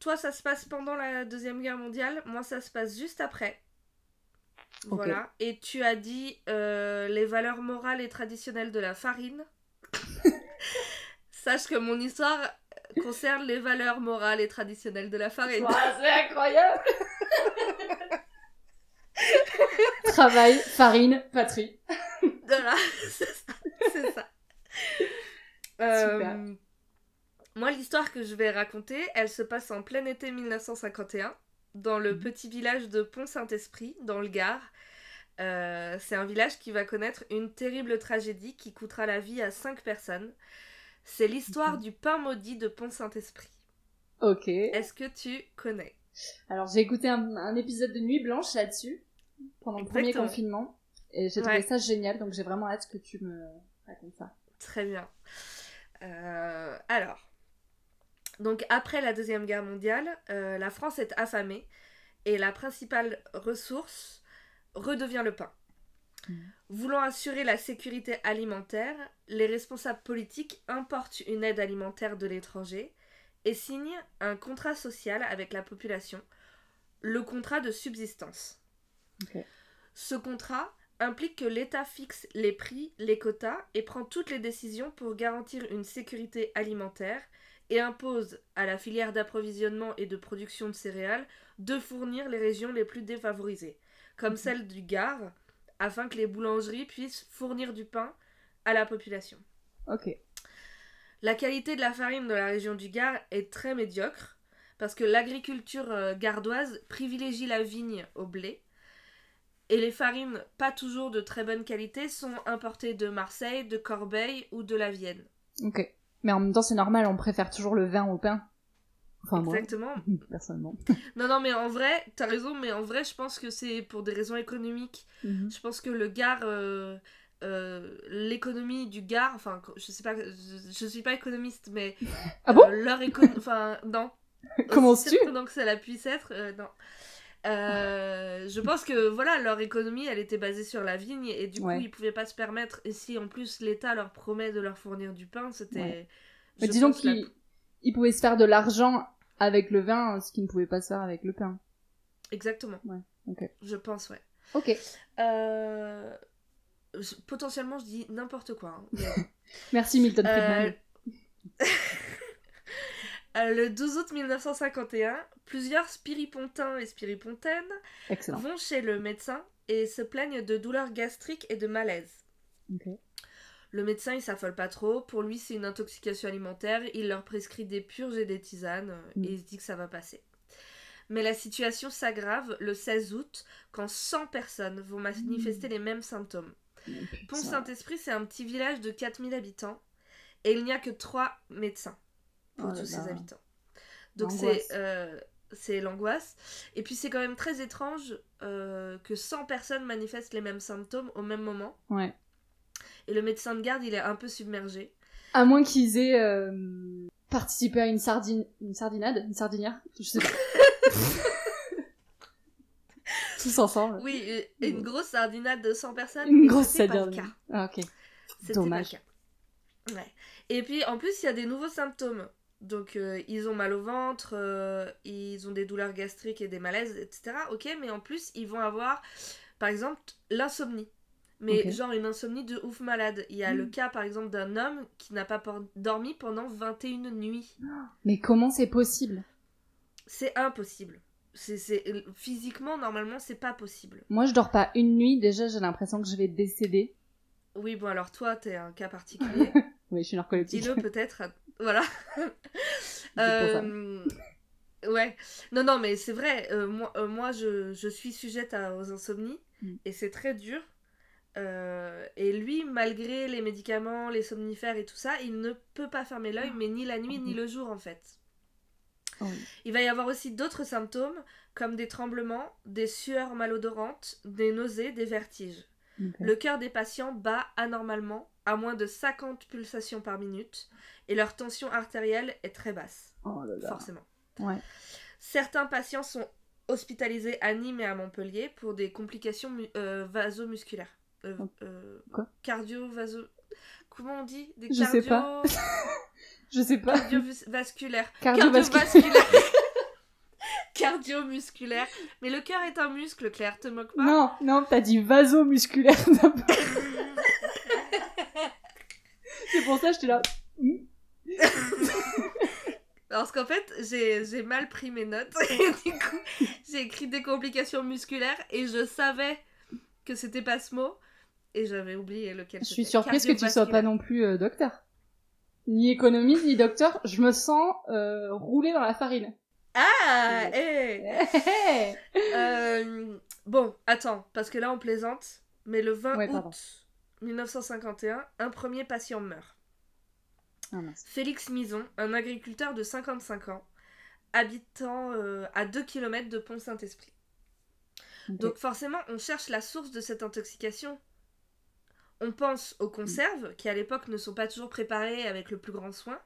Toi, ça se passe pendant la Deuxième Guerre mondiale. Moi, ça se passe juste après. Voilà. Et tu as dit les valeurs morales et traditionnelles de la farine. Sache que mon histoire concerne les valeurs morales et traditionnelles de la farine. c'est incroyable travail farine patrie Voilà, c'est ça. c'est ça. Euh, Super. moi, l'histoire que je vais raconter, elle se passe en plein été 1951, dans le Mhm. petit village de Pont-Saint-Esprit, dans le Gard. Euh, c'est un village qui va connaître une terrible tragédie qui coûtera la vie à cinq personnes. C'est l'histoire Mhm. du pain maudit de Pont-Saint-Esprit. ok Est-ce que tu connais? Alors j'ai écouté un, un épisode de Nuit Blanche là-dessus pendant le premier confinement et j'ai trouvé Ouais. ça génial donc j'ai vraiment hâte que tu me racontes ça Très bien. Euh, alors, donc après la Deuxième Guerre mondiale, euh, la France est affamée et la principale ressource redevient le pain. Mhm. Voulant assurer la sécurité alimentaire, les responsables politiques importent une aide alimentaire de l'étranger et signent un contrat social avec la population, le contrat de subsistance. Ce contrat implique que l'État fixe les prix, les quotas et prend toutes les décisions pour garantir une sécurité alimentaire et impose à la filière d'approvisionnement et de production de céréales de fournir les régions les plus défavorisées, comme celle du Gard, afin que les boulangeries puissent fournir du pain à la population. ok La qualité de la farine de la région du Gard est très médiocre parce que l'agriculture euh, gardoise privilégie la vigne au blé et les farines pas toujours de très bonne qualité sont importées de Marseille, de Corbeil ou de la Vienne. Ok. Mais en même temps, c'est normal, on préfère toujours le vin au pain. Enfin, moi, Exactement. personnellement. Non, non, mais en vrai, t'as raison, mais en vrai, je pense que c'est pour des raisons économiques. Mhm. Je pense que le Gard, euh, euh, l'économie du Gard, enfin, je sais pas, je, je suis pas économiste, mais Ah bon euh, leur économie, enfin, non. Comment sais-tu surprenant que cela puisse être, euh, non. Euh, je pense que voilà leur économie elle était basée sur la vigne et du Ouais. coup ils pouvaient pas se permettre et si en plus l'État leur promet de leur fournir du pain c'était Ouais. disons la- qu'ils ils pouvaient se faire de l'argent avec le vin, ce qu'ils ne pouvaient pas se faire avec le pain. exactement Ouais, ok. je pense ouais Ok. Euh, potentiellement je dis n'importe quoi hein. Merci Milton Euh, Friedman. euh, le 12 août 1951 plusieurs spiripontins et spiripontaines Excellent. vont chez le médecin et se plaignent de douleurs gastriques et de malaise. Le médecin il s'affole pas trop, pour lui c'est une intoxication alimentaire, il leur prescrit des purges et des tisanes Mm. et il se dit que ça va passer. Mais la situation s'aggrave le 16 août quand 100 personnes vont manifester les mêmes symptômes. Pont-Saint-Esprit c'est un petit village de 4000 habitants et il n'y a que 3 médecins pour Oh tous ces habitants. Donc c'est euh, c'est l'angoisse. Et puis c'est quand même très étrange euh, que 100 personnes manifestent les mêmes symptômes au même moment. Ouais. Et le médecin de garde, il est un peu submergé. À moins qu'ils aient euh, participé à une sardine, une sardinade, une sardinière, je sais pas. Tous ensemble. Oui, une grosse sardinade de 100 personnes. Une grosse sardinade. Ah ok. C'était Dommage. pas le cas. Ouais. Et puis en plus, il y a des nouveaux symptômes. Donc euh, ils ont mal au ventre, euh, ils ont des douleurs gastriques et des malaises, etc. Ok, mais en plus ils vont avoir, par exemple, l'insomnie. Mais genre une insomnie de ouf malade. Il y a le Mm. cas par exemple d'un homme qui n'a pas dormi pendant 21 nuits. Mais comment c'est possible? C'est impossible. C'est, c'est- Physiquement, normalement, c'est pas possible. Moi, je dors pas une nuit. Déjà, j'ai l'impression que je vais décéder. Oui, bon, alors toi, t'es un cas particulier. Oui, je suis narcoleptique. Dis-le peut-être. à- Voilà. Euh, Ouais. Non, non, mais c'est vrai. euh, moi, euh, moi je, je suis sujette à- aux insomnies Mm. et c'est très dur. Euh, et lui, malgré les médicaments, les somnifères et tout ça, il ne peut pas fermer l'œil, mais ni la nuit ni le jour en fait. Oui. Il va y avoir aussi d'autres symptômes comme des tremblements, des sueurs malodorantes, des nausées, des vertiges. Le cœur des patients bat anormalement, à moins de 50 pulsations par minute, et leur tension artérielle est très basse, Oh là là. forcément. Ouais. Certains patients sont hospitalisés à Nîmes et à Montpellier pour des complications euh, vasomusculaires. Euh, euh, Quoi Cardio-vaso... Comment on dit Des Je sais pas. Je sais pas. Cardiovasculaire. Cardiovasculaire. Cardiomusculaire. Mais le cœur est un muscle, Claire, te moque pas. Non, non, t'as dit vasomusculaire d'abord. C'est pour ça que j'étais là. Parce qu'en fait, j'ai j'ai mal pris mes notes. Et du coup, j'ai écrit des complications musculaires et je savais que c'était pas ce mot. Et j'avais oublié lequel Je suis surprise que tu sois pas non plus euh, docteur. Ni économiste, ni docteur. Je me sens euh, roulée dans la farine. Ah eh. Hey Euh, Bon, attends, parce que là on plaisante. Mais le 20 Ouais, pardon. août 1951, un premier patient meurt. Ah. Félix Mison, un agriculteur de 55 ans, habitant euh, à 2 km de Pont-Saint-Esprit. Donc forcément, on cherche la source de cette intoxication. On pense aux conserves, qui à l'époque ne sont pas toujours préparées avec le plus grand soin.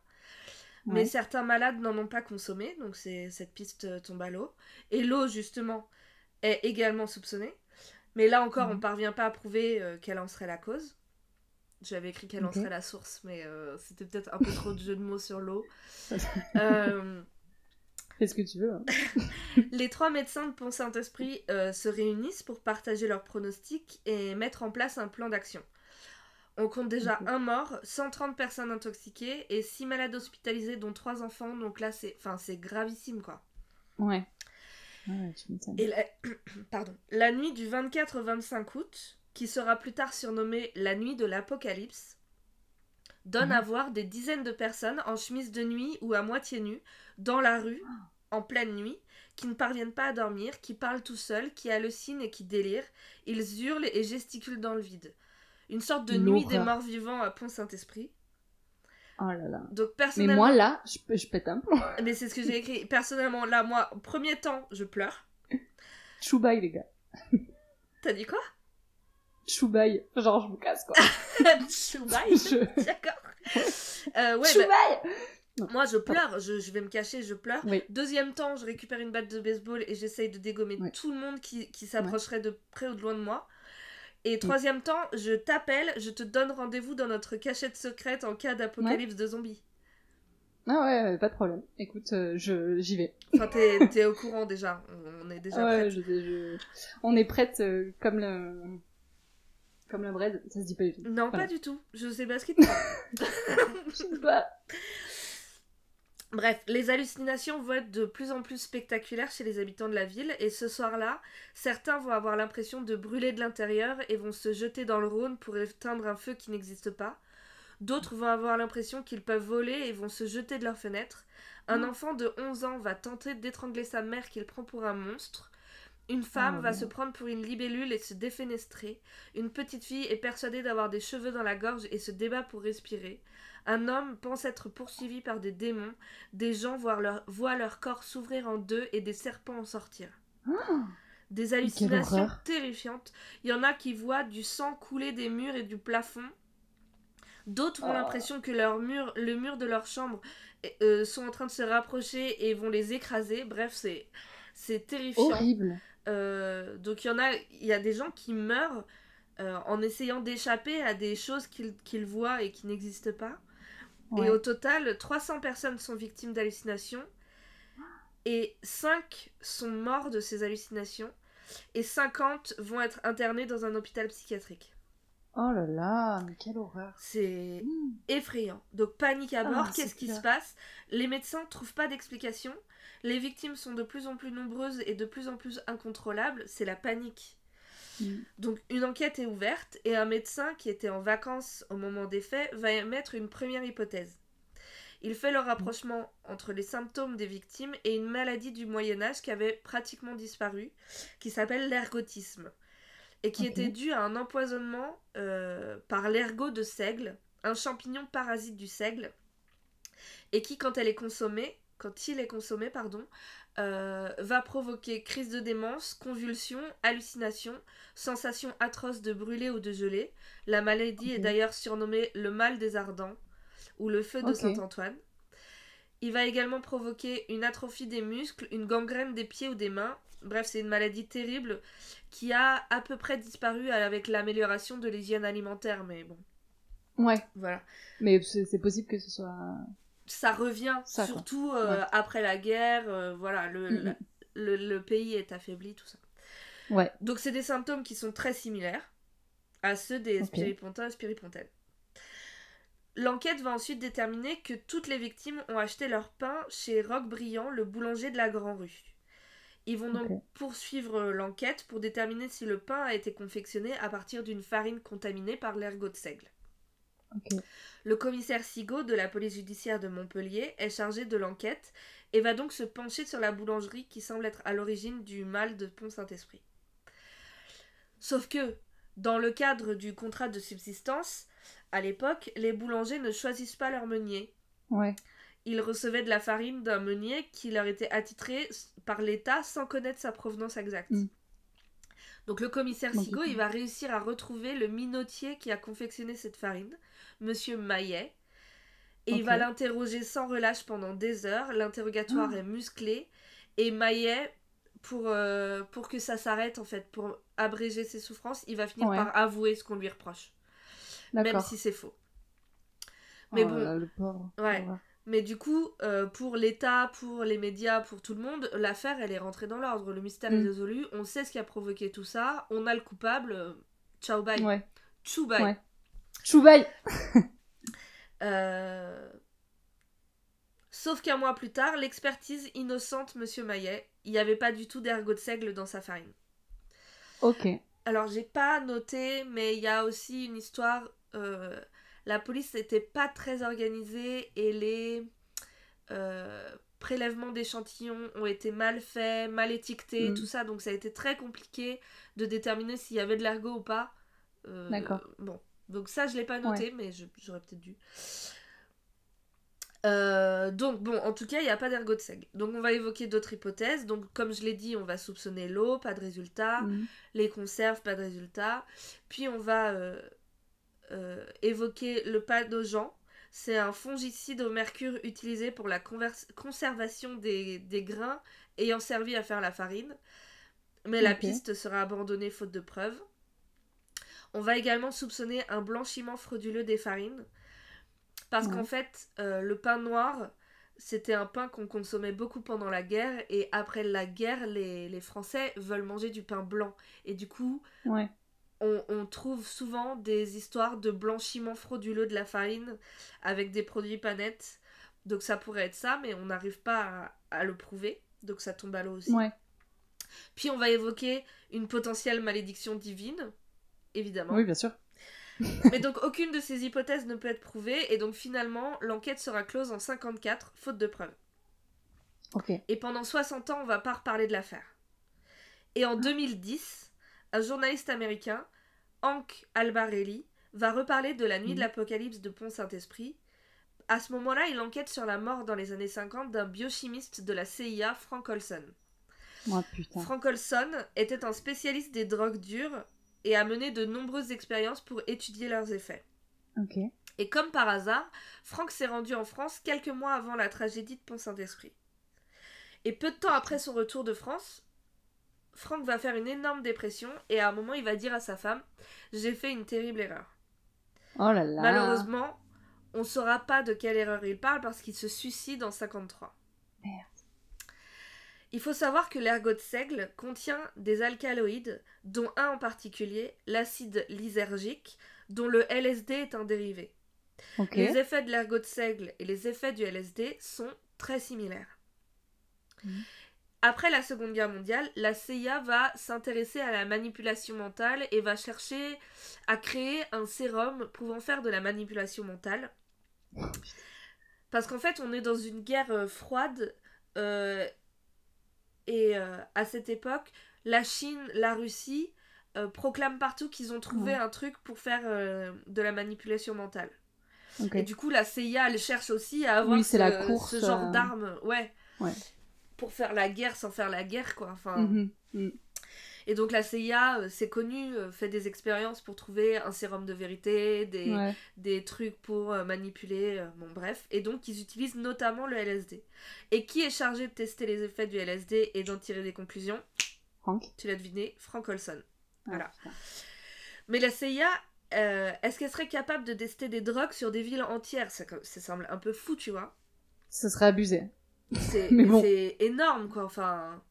Mais certains malades n'en ont pas consommé, donc cette piste euh, tombe à l'eau. Et l'eau, justement, est également soupçonnée. Mais là encore, on Mhm. parvient pas à prouver euh, quelle en serait la cause. J'avais écrit quelle en serait la source, mais euh, c'était peut-être un peu trop de jeu de mots sur l'eau. Euh, Fais ce que tu veux. hein. les trois médecins de Pont-Saint-Esprit euh, se réunissent pour partager leurs pronostics et mettre en place un plan d'action. On compte déjà Ok. un mort, 130 personnes intoxiquées et 6 malades hospitalisés, dont 3 enfants. Donc là, c'est enfin, c'est gravissime, quoi. Ouais. Ouais, tu m'étonnes. Et la... Pardon. la nuit du 24 au 25 août, qui sera plus tard surnommée la nuit de l'apocalypse, donne Mhm. à voir des dizaines de personnes en chemise de nuit ou à moitié nues, dans la rue, en pleine nuit, qui ne parviennent pas à dormir, qui parlent tout seuls, qui hallucinent et qui délirent. Ils hurlent et gesticulent dans le vide. Une sorte de nuit des morts vivants à Pont-Saint-Esprit. Oh là là. Donc Mais personnellement, moi là, je, peux- je pète un plomb. mais c'est ce que j'ai écrit. Personnellement, là, moi, premier temps, je pleure. Choubaille les gars. T'as dit quoi? Choubaille. Genre je me casse quoi. Choubaille Je- D'accord. Euh, ouais, bah, Choubaille moi je pleure, je, je vais me cacher, je pleure. Oui. Deuxième temps, je récupère une batte de baseball et j'essaye de dégommer tout le monde qui, qui s'approcherait de près ou de loin de moi. Et troisième temps, je t'appelle, je te donne rendez-vous dans notre cachette secrète en cas d'apocalypse de zombies. Ah ouais, pas de problème. Écoute, euh, je j'y vais. Enfin, t'es t'es au courant déjà, on, est déjà ouais, prêts. je, je- On est prête euh, comme le comme le bread, ça se dit pas du tout. Non, Voilà. pas du tout, je sais pas ce qui te. Je sais pas. Bref, les hallucinations vont être de plus en plus spectaculaires chez les habitants de la ville, et ce soir-là, certains vont avoir l'impression de brûler de l'intérieur et vont se jeter dans le Rhône pour éteindre un feu qui n'existe pas. D'autres vont avoir l'impression qu'ils peuvent voler et vont se jeter de leurs fenêtres. Un Oh. enfant de 11 ans va tenter d'étrangler sa mère qu'il prend pour un monstre. Une femme Oh va non. se prendre pour une libellule et se défenestrer. Une petite fille est persuadée d'avoir des cheveux dans la gorge et se débat pour respirer. Un homme pense être poursuivi par des démons. Des gens voient leur, voient leur corps s'ouvrir en deux et des serpents en sortir. Des hallucinations terrifiantes. Il y en a qui voient du sang couler des murs et du plafond. D'autres ont Oh. l'impression que leur mur, le mur de leur chambre euh, sont en train de se rapprocher et vont les écraser. Bref, c'est c'est terrifiant. Horrible. Euh, donc il y en a, il y a des gens qui meurent euh, en essayant d'échapper à des choses qu'ils qu'ils voient et qui n'existent pas. Et au total, 300 personnes sont victimes d'hallucinations. Et 5 sont morts de ces hallucinations. Et 50 vont être internés dans un hôpital psychiatrique. Oh là là, mais quelle horreur. C'est Mmh. effrayant. Donc panique à Ah, bord, qu'est-ce qui se passe? Les médecins trouvent pas d'explication. Les victimes sont de plus en plus nombreuses et de plus en plus incontrôlables. C'est la panique. Mm. Donc une enquête est ouverte et un médecin qui était en vacances au moment des faits va émettre une première hypothèse. Il fait le rapprochement entre les symptômes des victimes et une maladie du Moyen Âge qui avait pratiquement disparu, qui s'appelle l'ergotisme, et qui était due à un empoisonnement euh, par l'ergot de seigle, un champignon parasite du seigle, et qui, quand elle est consommée, quand il est consommé, pardon, euh, va provoquer crise de démence, convulsions, hallucinations, sensations atroces de brûler ou de geler. La maladie est d'ailleurs surnommée le mal des ardents ou le feu de. Saint-Antoine. Il va également provoquer une atrophie des muscles, une gangrène des pieds ou des mains. Bref, c'est une maladie terrible qui a à peu près disparu avec l'amélioration de l'hygiène alimentaire, mais bon, Ouais, voilà. mais c'est possible que ce soit. Ça revient, Ça, surtout euh, Ouais. après la guerre, euh, voilà, le, Mm, le, le pays est affaibli, tout ça. Ouais. Donc c'est des symptômes qui sont très similaires à ceux des Ok. spiripontins et spiripontaines. L'enquête va ensuite déterminer que toutes les victimes ont acheté leur pain chez Roch Briand, le boulanger de la Grand Rue. Ils vont donc poursuivre l'enquête pour déterminer si le pain a été confectionné à partir d'une farine contaminée par l'ergot de seigle. Le commissaire Sigaud de la police judiciaire de Montpellier est chargé de l'enquête et va donc se pencher sur la boulangerie qui semble être à l'origine du mal de Pont-Saint-Esprit. Sauf que, dans le cadre du contrat de subsistance, à l'époque, les boulangers ne choisissent pas leur meunier. Ouais. Ils recevaient de la farine d'un meunier qui leur était attitré par l'État sans connaître sa provenance exacte. Mm. Donc le commissaire Sigaud, il va réussir à retrouver le minotier qui a confectionné cette farine, Monsieur Maillet, et il va l'interroger sans relâche pendant des heures. L'interrogatoire est musclé, et Maillet, pour, euh, pour que ça s'arrête, en fait, pour abréger ses souffrances, il va finir Ouais. par avouer ce qu'on lui reproche, même si c'est faux. Mais Oh bon, là le pauvre. Ouais. Mais du coup, euh, pour l'État, pour les médias, pour tout le monde, l'affaire, elle est rentrée dans l'ordre. Le mystère est Mm. résolu. On sait ce qui a provoqué tout ça. On a le coupable. Ciao, bye. Ouais. Tchou, bye. Choubaï Euh, Sauf qu'un mois plus tard, l'expertise innocente Monsieur Maillet. Il n'y avait pas du tout d'ergot de seigle dans sa farine. Ok. Alors, j'ai pas noté, mais il y a aussi une histoire. euh, la police n'était pas très organisée et les euh, prélèvements d'échantillons ont été mal faits, mal étiquetés, Mm. tout ça. Donc, ça a été très compliqué de déterminer s'il y avait de l'ergot ou pas. Euh, D'accord. Bon, donc ça, je l'ai pas noté, mais j'aurais peut-être dû. Euh, donc bon, en tout cas, il n'y a pas d'ergot de seigle. Donc on va évoquer d'autres hypothèses. Donc comme je l'ai dit, on va soupçonner l'eau, pas de résultat Mm. les conserves, pas de résultat. Puis on va euh, euh, évoquer le panogen. C'est un fongicide au mercure utilisé pour la conservation des, des grains ayant servi à faire la farine. Mais la piste sera abandonnée faute de preuves. On va également soupçonner un blanchiment frauduleux des farines. Parce Ouais. qu'en fait, euh, le pain noir, c'était un pain qu'on consommait beaucoup pendant la guerre. Et après la guerre, les, les Français veulent manger du pain blanc. Et du coup, Ouais. on, on trouve souvent des histoires de blanchiment frauduleux de la farine avec des produits pas nets. Donc ça pourrait être ça, mais on n'arrive pas à, à le prouver. Donc ça tombe à l'eau aussi. Ouais. Puis on va évoquer une potentielle malédiction divine, évidemment. Oui, bien sûr. Mais donc aucune de ces hypothèses ne peut être prouvée, et donc finalement l'enquête sera close en 54, faute de preuves. Ok. Et pendant 60 ans, on va pas reparler de l'affaire. Et en 2010, un journaliste américain, Hank Albarelli, va reparler de la nuit de Mhm. l'apocalypse de Pont-Saint-Esprit. À ce moment-là, il enquête sur la mort dans les années 50 d'un biochimiste de la CIA, Frank Olson. Oh putain. Frank Olson était un spécialiste des drogues dures et a mené de nombreuses expériences pour étudier leurs effets. Et comme par hasard, Frank s'est rendu en France quelques mois avant la tragédie de Pont-Saint-Esprit. Et peu de temps après son retour de France, Frank va faire une énorme dépression et à un moment il va dire à sa femme J'ai fait une terrible erreur. Oh là là. Malheureusement, on saura pas de quelle erreur il parle parce qu'il se suicide en 53. Merde. Il faut savoir que l'ergot de seigle contient des alcaloïdes, dont un en particulier, l'acide lysergique, dont le LSD est un dérivé. Les effets de l'ergot de seigle et les effets du LSD sont très similaires. Mhm. Après la Seconde Guerre mondiale, la CIA va s'intéresser à la manipulation mentale et va chercher à créer un sérum pouvant faire de la manipulation mentale. Parce qu'en fait, on est dans une guerre euh, froide euh, et euh, à cette époque, la Chine, la Russie euh, proclament partout qu'ils ont trouvé un truc pour faire euh, de la manipulation mentale. Et du coup, la CIA, elle cherche aussi à avoir Oui, ce, la course, ce genre d'armes, ouais. Ouais. Pour faire la guerre sans faire la guerre, quoi. Enfin, Mhm, mhm. Et donc la CIA, euh, c'est connu, euh, fait des expériences pour trouver un sérum de vérité, des, Ouais. des trucs pour euh, manipuler, bon bref. Et donc ils utilisent notamment le LSD. Et qui est chargé de tester les effets du LSD et d'en tirer des conclusions? Franck. Tu l'as deviné, Frank Olson. Ah, Voilà. putain. Mais la CIA, euh, est-ce qu'elle serait capable de tester des drogues sur des villes entières? Ça, ça semble un peu fou, tu vois. Ce serait abusé. C'est bon. c'est énorme, quoi. Enfin.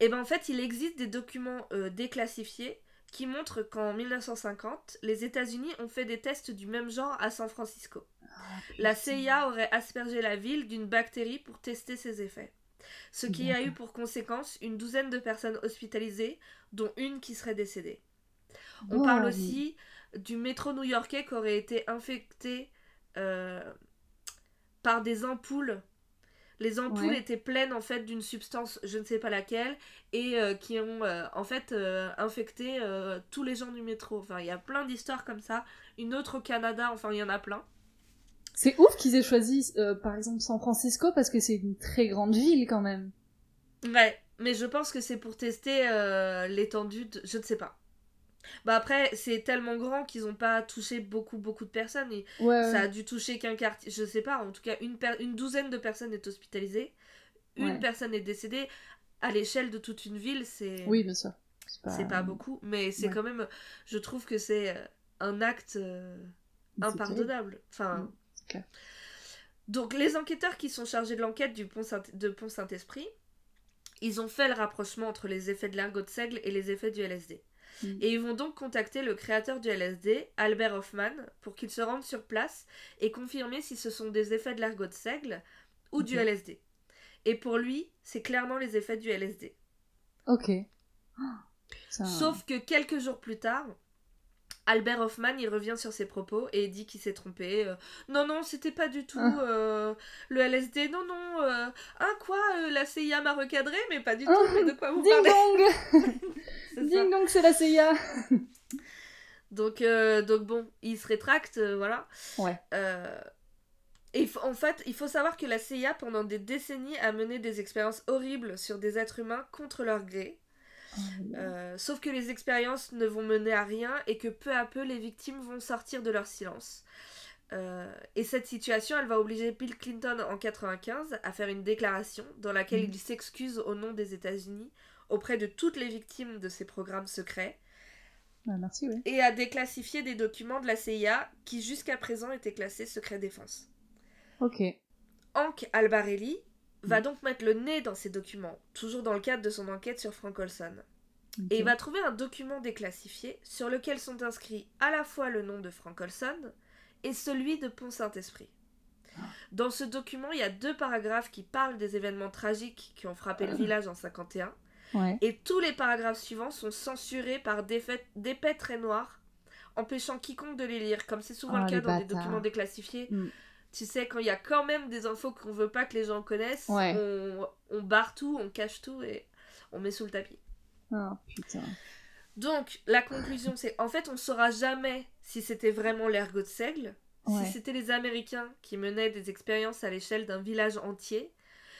Et ben en fait, il existe des documents euh, déclassifiés qui montrent qu'en 1950, les États-Unis ont fait des tests du même genre à San Francisco. La CIA aurait aspergé la ville d'une bactérie pour tester ses effets. Ce qui a eu pour conséquence une douzaine de personnes hospitalisées, dont une qui serait décédée. On Wow. parle aussi du métro new-yorkais qui aurait été infecté euh, par des ampoules. Les ampoules Ouais. étaient pleines en fait d'une substance, je ne sais pas laquelle, et euh, qui ont euh, en fait euh, infecté tous les gens du métro. Enfin, il y a plein d'histoires comme ça. Une autre au Canada, enfin, il y en a plein. C'est ouf qu'ils aient choisi, par exemple, San Francisco parce que c'est une très grande ville quand même. Ouais, mais je pense que c'est pour tester l'étendue de... Je ne sais pas. Bah après, c'est tellement grand qu'ils n'ont pas touché beaucoup, beaucoup de personnes. Et Ouais. Ça a dû toucher qu'un quartier, je sais pas, en tout cas une, per- une douzaine de personnes est hospitalisée, une Ouais. personne est décédée. À l'échelle de toute une ville, c'est Oui, bien sûr. C'est pas, beaucoup, mais c'est quand même, je trouve que c'est euh, un acte euh, impardonnable. Enfin, donc les enquêteurs qui sont chargés de l'enquête du pont Saint- de Pont Saint-Esprit, ils ont fait le rapprochement entre les effets de l'ergot de seigle et les effets du LSD. Et ils vont donc contacter le créateur du LSD, Albert Hoffman, pour qu'il se rende sur place et confirmer si ce sont des effets de l'ergot de seigle ou du. LSD. Et pour lui, c'est clairement les effets du LSD. Ok. Sauf que quelques jours plus tard, Albert Hoffman, il revient sur ses propos et dit qu'il s'est trompé. euh, non, non, c'était pas du tout Ah. euh, le LSD. Non, non. Euh, hein, quoi euh, La CIA m'a recadré, mais pas du tout. Ah, mais de quoi vous Ding parlez dong C'est ça. Ding dong, c'est la CIA Donc, donc bon, il se rétracte, voilà. Ouais. Et en fait, il faut savoir que la CIA, pendant des décennies, a mené des expériences horribles sur des êtres humains contre leur gré. Euh, sauf que les expériences ne vont mener à rien et que peu à peu les victimes vont sortir de leur silence. Euh, et cette situation, elle va obliger Bill Clinton en 95 à faire une déclaration dans laquelle Mhm. il s'excuse au nom des États-Unis auprès de toutes les victimes de ces programmes secrets Ah, merci, oui. et à déclassifier des documents de la CIA qui jusqu'à présent étaient classés secret défense. Ok. Hank Albarelli va Mhm. donc mettre le nez dans ces documents, toujours dans le cadre de son enquête sur Frank Olson. Et il va trouver un document déclassifié sur lequel sont inscrits à la fois le nom de Frank Olson et celui de Pont Saint-Esprit. Dans ce document, il y a deux paragraphes qui parlent des événements tragiques qui ont frappé le village en 51, Ouais. et tous les paragraphes suivants sont censurés par d'épais traits noirs, empêchant quiconque de les lire, comme c'est souvent Oh, le cas dans des documents déclassifiés. Mm. Tu sais, quand il y a quand même des infos qu'on veut pas que les gens connaissent, Ouais. on, on barre tout, on cache tout et on met sous le tapis. Oh, putain. Donc, la conclusion, c'est en fait, on saura jamais si c'était vraiment l'ergot de seigle, Ouais. si c'était les Américains qui menaient des expériences à l'échelle d'un village entier,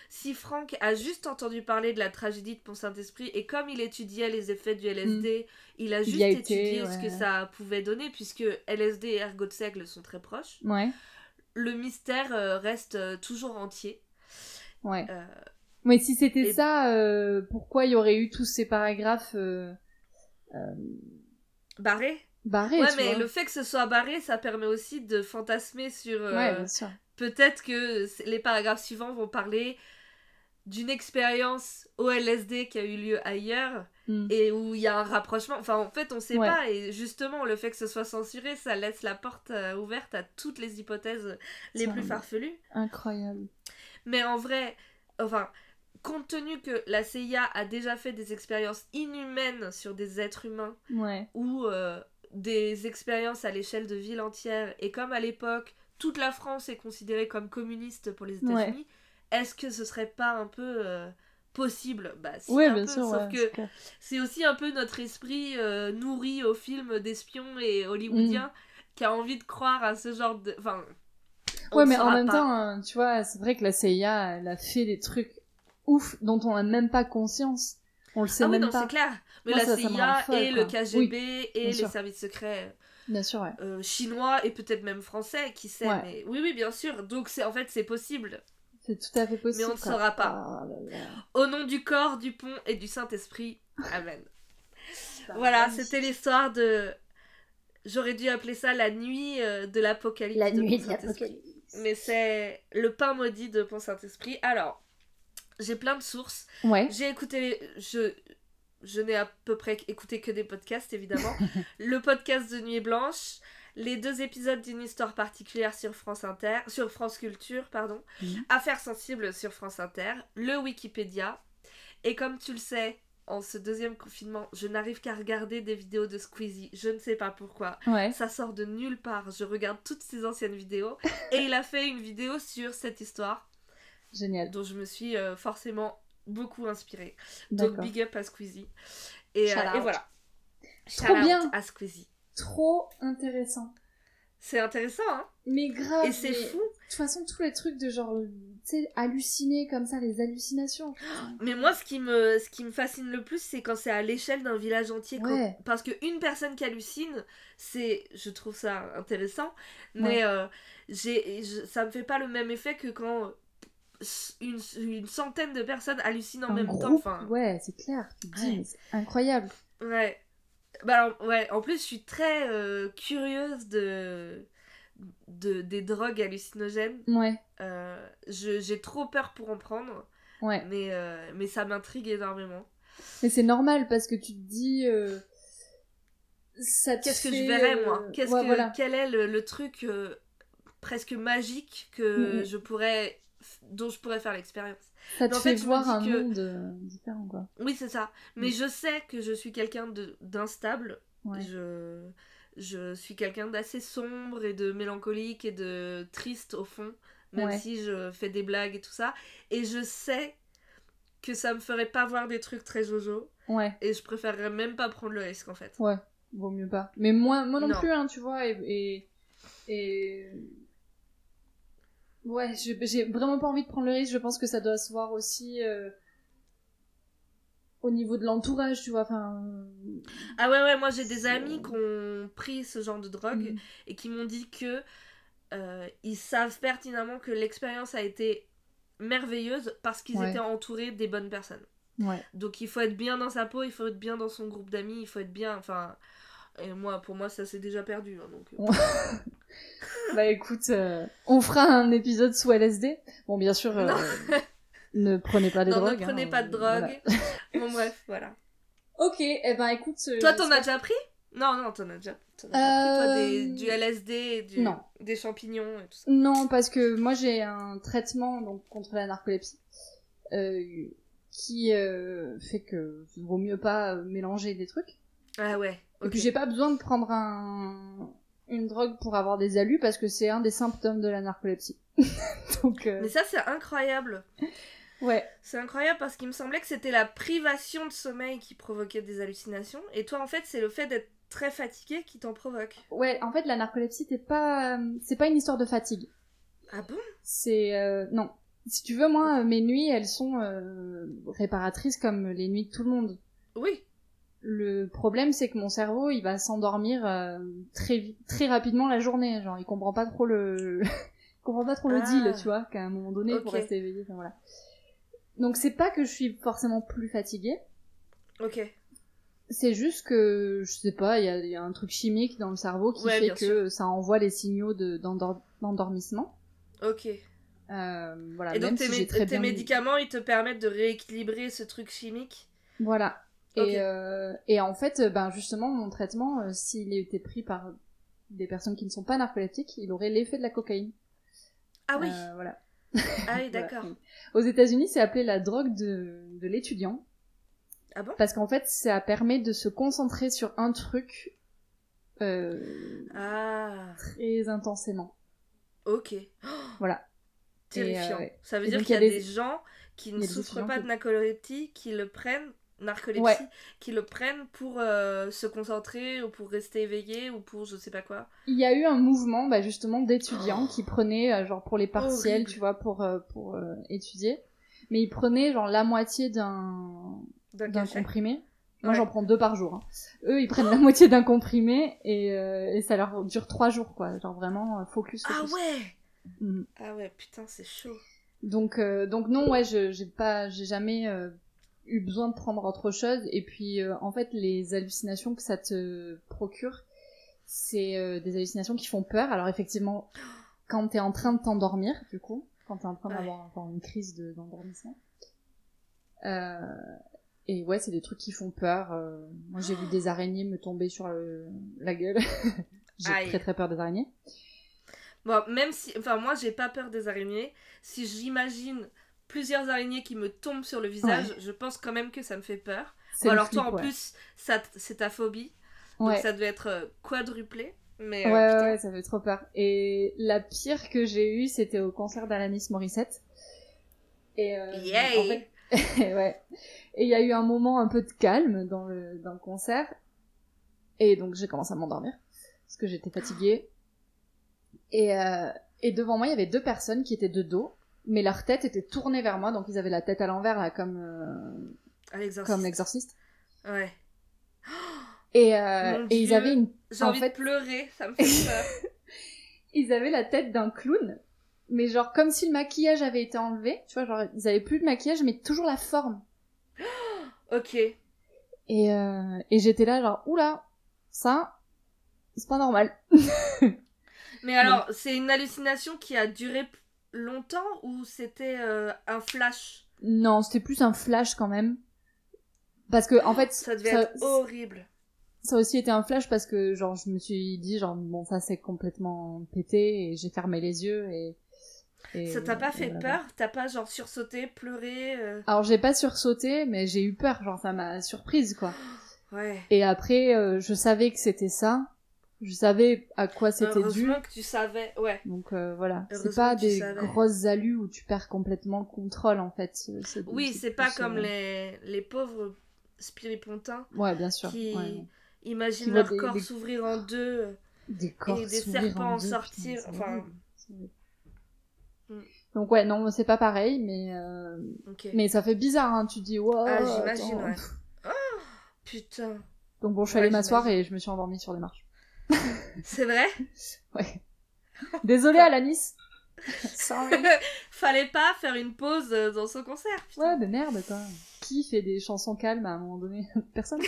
si Frank a juste entendu parler de la tragédie de Pont-Saint-Esprit et comme il étudiait les effets du LSD, il a Mm. Il juste a été, étudié ce que ça pouvait donner puisque LSD et ergot de seigle sont très proches. Ouais. Le mystère euh, reste euh, toujours entier. Ouais. Euh, Mais si c'était Et- ça, pourquoi il y aurait eu tous ces paragraphes euh, barré Ouais, mais vois. le fait que ce soit barré, ça permet aussi de fantasmer sur. euh, Ouais, bien sûr. Peut-être que les paragraphes suivants vont parler d'une expérience OLSD qui a eu lieu ailleurs Mm. et où il y a un rapprochement. Enfin, en fait, on sait Ouais. pas. Et justement, le fait que ce soit censuré, ça laisse la porte euh, ouverte à toutes les hypothèses les plus farfelues. Incroyable. Mais en vrai, enfin, compte tenu que la CIA a déjà fait des expériences inhumaines sur des êtres humains Ouais. ou euh, des expériences à l'échelle de villes entières, et comme à l'époque, toute la France est considérée comme communiste pour les Ouais. États-Unis, est-ce que ce serait pas un peu euh, possible Bah, si, Ouais, un bien peu, sûr. sauf ouais, que c'est aussi un peu notre esprit euh, nourri aux films d'espions et hollywoodiens Mm. qui a envie de croire à ce genre de. Enfin. Ouais, mais en même pas. temps, hein, tu vois, c'est vrai que la CIA, elle a fait des trucs ouf dont on a même pas conscience. On le sait Ah oui, même non, pas. c'est clair. Mais Moi, la ça, CIA folle, et le. KGB et les sûr. services secrets Bien sûr, ouais. euh, chinois et peut-être même français, qui sait. Ouais. Mais oui, oui, bien sûr. Donc c'est en fait c'est possible. C'est tout à fait possible. Mais on ne saura pas. Ah là là. Au nom du corps, du pont et du Saint-Esprit. Amen. Voilà, c'était l'histoire de. J'aurais dû appeler ça la nuit euh, de l'Apocalypse. La de nuit de l'apocalypse. Mais c'est le pain maudit de Pont Saint-Esprit. Alors, j'ai plein de sources. Ouais. J'ai écouté les... Je... Je n'ai à peu près écouté que des podcasts, évidemment. le podcast de Nuit Blanche, les deux épisodes d'une histoire particulière sur France Inter, sur France Culture, pardon, Mhm. Affaires sensibles sur France Inter, le Wikipédia. Et comme tu le sais, en ce deuxième confinement, je n'arrive qu'à regarder des vidéos de Squeezie. Je ne sais pas pourquoi. Ouais. Ça sort de nulle part. Je regarde toutes ses anciennes vidéos. et il a fait une vidéo sur cette histoire Génial. dont je me suis euh, forcément beaucoup inspirée. Donc big up à Squeezie. Et, euh, et voilà. Trop Shout out bien. à Squeezie. Trop intéressant. C'est intéressant, hein Mais grave. Et c'est fou. De toute façon, tous les trucs de genre, tu sais, halluciner comme ça, les hallucinations. Mais moi, ce qui me, ce qui me fascine le plus, c'est quand c'est à l'échelle d'un village entier. quand- Ouais. Parce qu'une personne qui hallucine, c'est, je trouve ça intéressant, mais euh, j'ai, je- ça me fait pas le même effet que quand euh, une, une centaine de personnes hallucinent en Un même groupe, temps. Enfin, ouais, c'est clair. Tu te dis, Ouais. mais c'est incroyable. Ouais. Bah alors, ouais, en plus, je suis très euh, curieuse de, de des drogues hallucinogènes. Ouais, Euh, J'ai trop peur pour en prendre, ouais. mais, euh, mais ça m'intrigue énormément. Mais c'est normal parce que tu te dis. euh, ça Qu'est-ce que je verrais, moi? Qu'est-ce ouais, que, voilà. Quel est le, le truc presque magique que Mm, mm. je pourrais dont je pourrais faire l'expérience Ça te en fait fait, voir un que- monde euh, différent, quoi. Oui, c'est ça. Mais Mm. je sais que je suis quelqu'un d'instable. Ouais. Je, je suis quelqu'un d'assez sombre et de mélancolique et de triste au fond, même Ouais. si je fais des blagues et tout ça. Et je sais que ça me ferait pas voir des trucs très jojo. Ouais, Et je préférerais même pas prendre le risque en fait. ouais, vaut mieux pas. Mais moi, moi non, Non. plus, hein, tu vois, et. et... et- Ouais, j'ai vraiment pas envie de prendre le risque. Je pense que ça doit se voir aussi euh, au niveau de l'entourage, tu vois. Enfin, Ah ouais, ouais, moi j'ai des C'est- amis qui ont pris ce genre de drogue mm, et qui m'ont dit que euh, ils savent pertinemment que l'expérience a été merveilleuse parce qu'ils Ouais. étaient entourés des bonnes personnes. ouais. Donc il faut être bien dans sa peau, il faut être bien dans son groupe d'amis, il faut être bien, enfin... Et moi, pour moi, ça s'est déjà perdu. hein, donc, euh, Bah écoute, euh, on fera un épisode sous LSD. Bon, bien sûr, euh, ne prenez pas des non, drogues. ne prenez hein, pas de voilà. drogue. bon, bref, voilà. Ok, eh ben écoute. euh, Toi, t'en as déjà pris? Non, non, t'en as déjà, t'en as pas pris, toi, des- Euh, du LSD, et du, non. des champignons et tout ça. Non, parce que moi j'ai un traitement donc contre la narcolepsie euh, qui euh, fait que vaut mieux pas euh, mélanger des trucs. Ah ouais, Et puis j'ai pas besoin de prendre un une drogue pour avoir des alus parce que c'est un des symptômes de la narcolepsie. donc euh, Mais ça, c'est incroyable. ouais. C'est incroyable parce qu'il me semblait que c'était la privation de sommeil qui provoquait des hallucinations. Et toi, en fait, c'est le fait d'être très fatigué qui t'en provoque. Ouais, en fait la narcolepsie c'est pas euh, c'est pas une histoire de fatigue. Ah bon? C'est euh, non. Si tu veux moi mes nuits elles sont réparatrices comme les nuits de tout le monde. Oui. Le problème, c'est que mon cerveau, il va s'endormir euh, très très rapidement la journée. Genre, il comprend pas trop le, il comprend pas trop le Ah. deal, tu vois, qu'à un moment donné, Ok. pour rester éveillé. Enfin voilà. Donc c'est pas que je suis forcément plus fatiguée, Ok. C'est juste que, je sais pas, il y a, il y a un truc chimique dans le cerveau qui Ouais, fait que ça envoie les signaux de- d'endor- d'endormissement. Ok. Euh, voilà, Et donc tes, si mé- médicaments, ils te permettent de rééquilibrer ce truc chimique? Voilà. Et, euh, et en fait, ben justement, mon traitement, euh, s'il était pris par des personnes qui ne sont pas narcoleptiques, il aurait l'effet de la cocaïne. Ah oui, Euh, voilà. ah oui, Voilà. d'accord. Aux États-Unis, c'est appelé la drogue de, de l'étudiant. Ah bon? Parce qu'en fait, ça permet de se concentrer sur un truc euh, Ah, très intensément. ok. Voilà. Terrifiant. Et, euh. Ça veut Et dire qu'il y a il y a des... des- gens qui ne souffrent pas de narcolepsie, qui le prennent, narcolepsie, Ouais. qui le prennent pour euh, se concentrer ou pour rester éveillé ou pour je sais pas quoi. Il y a eu un mouvement, bah, justement, d'étudiants qui prenaient, euh, genre, pour les partiels, tu vois, pour, euh, pour étudier. Mais ils prenaient, genre, la moitié d'un D'un comprimé. Moi, Ouais. j'en prends deux par jour. hein. Eux, ils prennent la moitié d'un comprimé et, et ça leur dure trois jours, quoi. Genre vraiment euh, focus. Ah focus. ouais Mm. Ah ouais, putain, c'est chaud. Donc, euh, donc non, ouais, je- j'ai pas, j'ai jamais euh, eu besoin de prendre autre chose. Et puis, euh, en fait, les hallucinations que ça te procure, c'est euh, des hallucinations qui font peur. Alors effectivement, quand t'es en train de t'endormir, du coup, quand t'es en train Ouais. d'avoir d'avoir une crise de- d'endormissement. Euh, et ouais, c'est des trucs qui font peur. moi, j'ai vu des araignées me tomber sur le- la gueule. j'ai très très peur des araignées. Bon, même si. Enfin, moi, j'ai pas peur des araignées. Si j'imagine plusieurs araignées qui me tombent sur le visage, je pense quand même que ça me fait peur. Le alors toi, en ouais. plus, ça, c'est ta phobie. Donc ça devait être euh, quadruplé. Mais. Ouais, euh, ouais, ouais, ça fait trop peur. Et la pire que j'ai eue, c'était au concert d'Alanis Morissette. Et euh, en fait, ouais. Et il y a eu un moment un peu de calme dans le, dans le concert. Et donc j'ai commencé à m'endormir parce que j'étais fatiguée. Et, euh, et devant moi, il y avait deux personnes qui étaient de dos, mais leur tête était tournée vers moi, donc ils avaient la tête à l'envers là, comme euh, l'exorciste. comme l'exorciste. Ouais. Et, euh, Mon et ils avaient une J'ai En envie fait- de pleurer, ça me fait peur. ils avaient la tête d'un clown, mais genre comme si le maquillage avait été enlevé, tu vois, genre ils avaient plus de maquillage, mais toujours la forme. ok. Et, euh, et j'étais là genre, oula, ça, c'est pas normal. Mais alors, c'est une hallucination qui a duré longtemps ou c'était euh, un flash? Non, c'était plus un flash quand même. Parce que, en fait, Ça devait ça, être horrible. ça aussi été un flash parce que, genre, je me suis dit, genre, bon, ça c'est complètement pété et j'ai fermé les yeux et. et- Ça t'a pas fait voilà. peur? T'as pas genre sursauté, pleuré euh, Alors, j'ai pas sursauté, mais j'ai eu peur, genre, ça m'a surprise, quoi. Ouais. Et après, euh, je savais que c'était ça. Je savais à quoi c'était dû. Que tu savais. Ouais. Donc euh, voilà, c'est pas des grosses alus où tu perds complètement le contrôle en fait. C'est- Oui, c'est pas comme euh, les, les pauvres spiripontins Ouais, bien sûr. qui ouais, imaginent Qui leur des- corps des- s'ouvrir en deux. Des corps des s'ouvrir serpents en deux, sortir, putain, enfin-. Mm. Donc ouais, non, c'est pas pareil, mais euh, mais ça fait bizarre, hein. Tu dis wow. Ah, j'imagine, ouais. Oh, putain. Donc bon, je suis Ouais, allée m'asseoir et je me suis endormie sur les marches. C'est vrai? Ouais. Désolée Alanis. Sorry. Fallait pas faire une pause euh, dans son concert. putain. Ouais, mais merde, quoi. Qui fait des chansons calmes à un moment donné? Personne.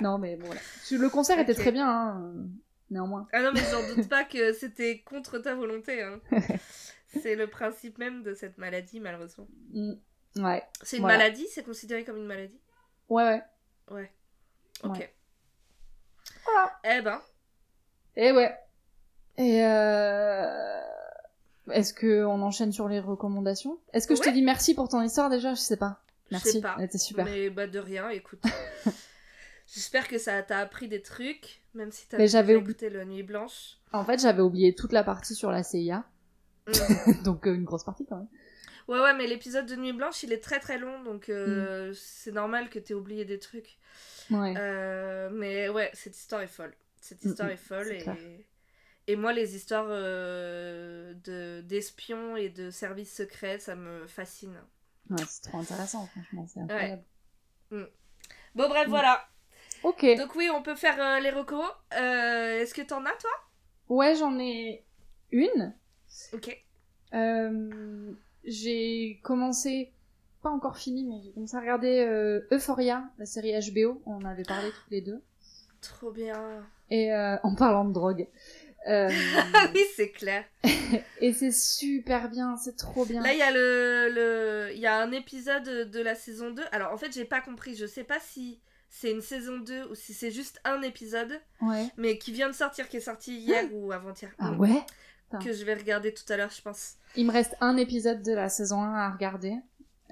non, mais bon, voilà. Le concert était très bien, hein, euh, néanmoins. Ah non, mais j'en doute pas que c'était contre ta volonté. hein. C'est le principe même de cette maladie, malheureusement. Mm. Ouais, C'est une Voilà. maladie? C'est considéré comme une maladie? Ouais, ouais. Ouais. Ok. Ouais. Eh ben, Et ouais. Et euh... Est-ce que on enchaîne sur les recommandations? Est-ce que je te dis merci pour ton histoire déjà? Je sais pas. je Merci. sais pas. Elle était super. Mais bah de rien, écoute. J'espère que ça t'a appris des trucs, même si t'as Mais j'avais écouté le Nuit Blanche. En fait, j'avais oublié toute la partie sur la CIA, Mm. donc euh, une grosse partie quand même. ouais, ouais, mais l'épisode de Nuit Blanche, il est très très long, donc Mm. euh, c'est normal que t'aies oublié des trucs. Ouais. Euh, mais ouais, cette histoire est folle. Cette Mm, histoire mm, est folle et... et moi les histoires euh, de d'espions et de services secrets, ça me fascine. Ouais, c'est trop intéressant, franchement, c'est incroyable. Bon bref, Mm. voilà. Ok. Donc oui, on peut faire euh, les recos. Est-ce que t'en as toi? Ouais, j'en ai une. Ok. J'ai commencé pas encore fini, mais j'ai commencé à regarder euh, Euphoria, la série HBO. On en avait parlé toutes les deux. Trop bien. Et euh, en parlant de drogue. Euh, Ah oui, c'est clair. et c'est super bien, c'est trop bien. Là, il y a le, le, il y a un épisode de la saison 2. Alors, en fait, j'ai pas compris. Je sais pas si c'est une saison 2 ou si c'est juste un épisode, Ouais. mais qui vient de sortir, qui est sorti hier ou avant-hier. Ah Mm. ouais? Que je vais regarder tout à l'heure, je pense. Il me reste un épisode de la saison 1 à regarder.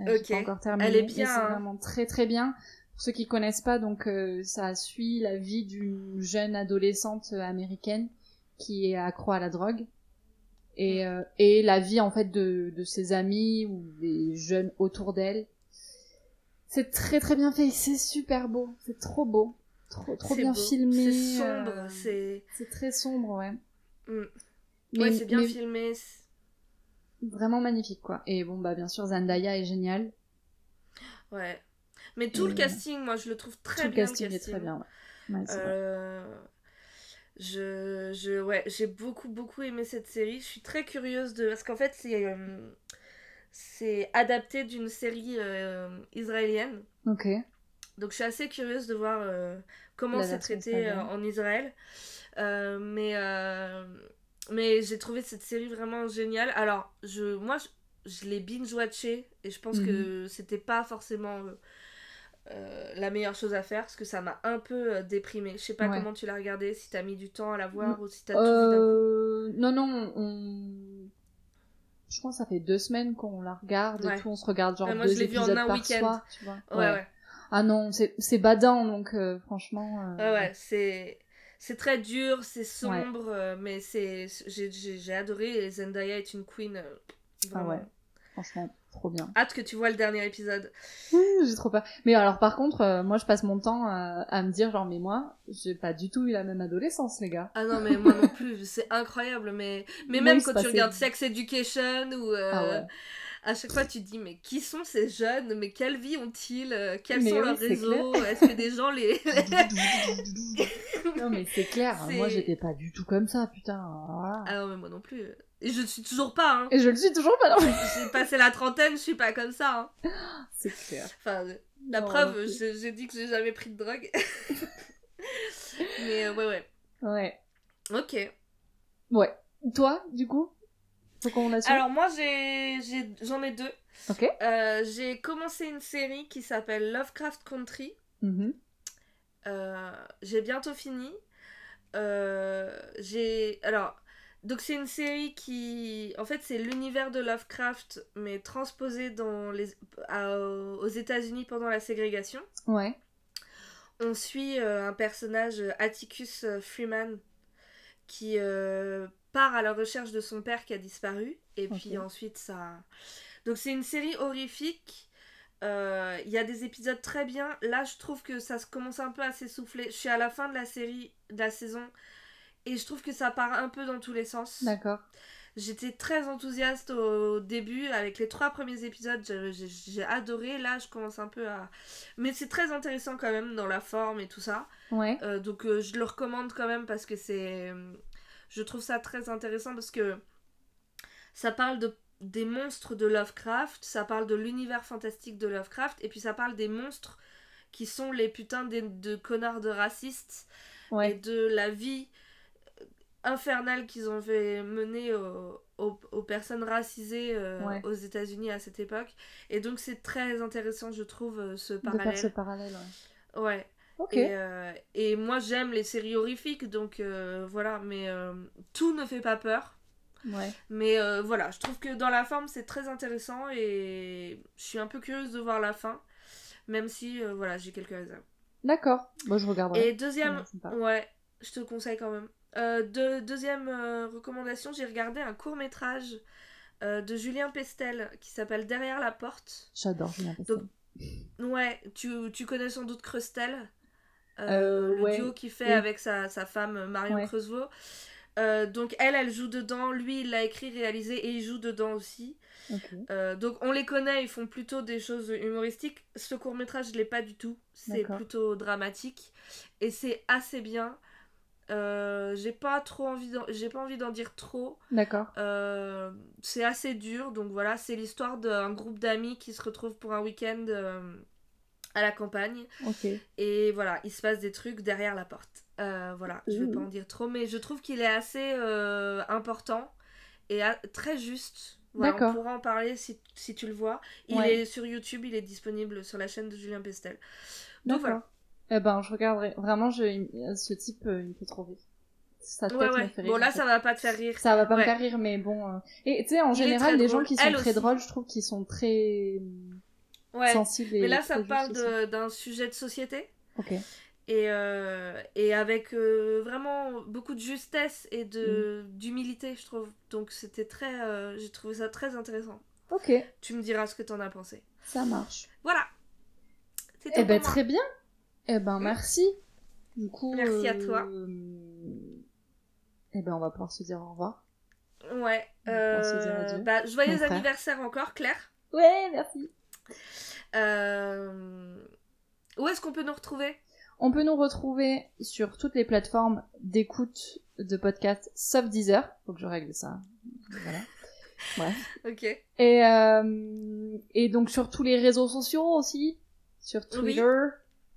Euh, j'ai Ok. pas encore terminé. Elle est bien, C'est hein. vraiment très très bien. Pour ceux qui connaissent pas, donc euh, ça suit la vie d'une jeune adolescente euh, américaine qui est accro à la drogue et euh, et la vie en fait de de ses amis ou des jeunes autour d'elle. C'est très très bien fait, c'est super beau, c'est trop beau, trop trop bien beau, filmé. C'est sombre, euh, c'est. c'est très sombre, ouais. Mm. Mais- ouais, c'est bien mais filmé. Vraiment magnifique, quoi. Et bon, bah, bien sûr, Zendaya est géniale. Ouais. Mais tout Et- le casting, moi, je le trouve très Tout le bien. casting est très bien, ouais. Euh, Je, je, ouais, j'ai beaucoup, beaucoup aimé cette série. Je suis très curieuse de. Parce qu'en fait, c'est. euh, C'est adapté d'une série euh, israélienne. Ok. Donc, je suis assez curieuse de voir comment c'est traité en Israël. Mais mais j'ai trouvé cette série vraiment géniale. Alors, je, moi, je, je l'ai binge-watché et je pense Mhm. que c'était pas forcément euh, euh, la meilleure chose à faire parce que ça m'a un peu euh, déprimée. Je sais pas Ouais. comment tu l'as regardé, si t'as mis du temps à la voir ou si t'as tout vu d'un coup. Non, non, on... Je pense que ça fait deux semaines qu'on la regarde Ouais. et tout. On se regarde genre Ouais, moi, deux je l'ai vu en épisodes un par week-end. soir, tu vois. Ouais, ouais. Ah non, c'est badant, donc euh, franchement... euh, Ouais, ouais, c'est. C'est très dur, c'est sombre, euh, mais c'est j'ai- adoré et Zendaya est une queen. euh, Ah ouais. Franchement, trop bien. Hâte que tu vois le dernier épisode. J'ai trop peur. Mais alors, par contre, euh, moi, je passe mon temps à me dire, genre, mais moi, j'ai pas du tout eu la même adolescence, les gars. Ah non, mais moi non plus, c'est incroyable. Mais, mais Moi, même quand tu regardes Sex Education ou. euh, Ah ouais. À chaque fois, tu te dis, mais qui sont ces jeunes? Mais quelle vie ont-ils? Euh, Quels Mais sont oui, leurs réseaux? Est-ce que des gens les. non, mais c'est clair. Moi, j'étais pas du tout comme ça, putain. Voilà. ah non, mais moi non plus. Et je ne suis toujours pas, hein. Et je le suis toujours pas, non. J'ai passé la trentaine, je suis pas comme ça, hein. C'est clair. Enfin, la Non, preuve, j'ai dit que j'ai jamais pris de drogue. mais euh, ouais, ouais. Ouais. Ok. Ouais. Toi, du coup? Alors, moi, j'ai j'ai- j'en ai deux. Ok. Euh, j'ai commencé une série qui s'appelle Lovecraft Country. Mhm. Euh, j'ai bientôt fini. Euh, j'ai. Alors. Donc, c'est une série qui. En fait, c'est l'univers de Lovecraft, mais transposé dans les... à- aux États-Unis pendant la ségrégation. Ouais. On suit euh, un personnage, Atticus Freeman, qui part à la recherche de son père qui a disparu. Et puis ensuite, ça. Donc, c'est une série horrifique. Euh, Il y a des épisodes très bien. Là, je trouve que ça se commence un peu à s'essouffler. Je suis à la fin de la série, de la saison. Et je trouve que ça part un peu dans tous les sens. D'accord. J'étais très enthousiaste au début avec les trois premiers épisodes, j'ai adoré. Là, je commence un peu à. Mais c'est très intéressant quand même dans la forme et tout ça. Ouais. Euh, donc euh, je le recommande quand même parce que c'est. Je trouve ça très intéressant parce que ça parle de des monstres de Lovecraft, ça parle de l'univers fantastique de Lovecraft et puis ça parle des monstres qui sont les putains de, de connards de racistes et de la vie infernale qu'ils ont fait mener aux, aux- aux personnes racisées euh, Ouais. aux États-Unis à cette époque. Et donc c'est très intéressant, je trouve, euh, ce De faire parallèle. ce parallèle, ouais. Ouais. Et, euh, et moi j'aime les séries horrifiques, donc euh, voilà, mais euh, tout ne fait pas peur. Ouais. Mais voilà, je trouve que dans la forme c'est très intéressant et je suis un peu curieuse de voir la fin, même si voilà, j'ai quelques réserves. D'accord. Moi, je regarderai. Et deuxième, ouais, je te le conseille quand même. De- deuxième recommandation, j'ai regardé un court métrage de Julien Pestel qui s'appelle Derrière la porte. J'adore Julien Pestel. Donc, Ouais, tu, tu connais sans doute Crustel, le ouais. duo qu'il fait Oui. avec sa, sa femme Marion Ouais. Creusevaux. Euh, donc elle, elle joue dedans, lui il l'a écrit, réalisé et il joue dedans aussi. Euh, donc on les connaît, ils font plutôt des choses humoristiques. Ce court métrage, je l'ai pas du tout. C'est plutôt dramatique et c'est assez bien. Euh, j'ai pas trop envie d'en- j'ai pas envie d'en dire trop. D'accord. Euh, c'est assez dur, donc voilà, c'est l'histoire d'un groupe d'amis qui se retrouvent pour un week-end euh, à la campagne. Et voilà, il se passe des trucs derrière la porte. Euh, voilà, je vais pas en dire trop, mais je trouve qu'il est assez euh, important et très juste. Voilà. On pourra en parler si, si tu le vois. Il Ouais. est sur YouTube, il est disponible sur la chaîne de Julien Pestel. Donc voilà. Eh ben, je regarderai. Vraiment, je... ce type, euh, il me fait trop rire. Tête Ouais, me ouais. fait rire. Bon, là, ça va pas te faire rire. Ça va pas me faire rire, mais bon. Et tu sais, en Il général, les gens qui sont très drôles, je trouve qu'ils sont très Ouais. et Mais là, ça parle d'un sujet de société. Ok. Et, euh, et avec euh, vraiment beaucoup de justesse et de Mm. d'humilité, je trouve. Donc c'était très. euh, J'ai trouvé ça très intéressant. Ok. Tu me diras ce que t'en as pensé. Ça marche. Voilà. Eh ben, très bien. Eh ben, merci. Du coup. Merci à toi. Eh ben, on va pouvoir se dire au revoir. Ouais. On va se dire adieu. bah, joyeux anniversaire encore, Claire. Ouais, merci. Euh, Où est-ce qu'on peut nous retrouver? On peut nous retrouver sur toutes les plateformes d'écoute de podcasts, sauf Deezer. Faut que je règle ça. Voilà. Bref. Ok. Et, euh, et donc sur tous les réseaux sociaux aussi. Sur Twitter,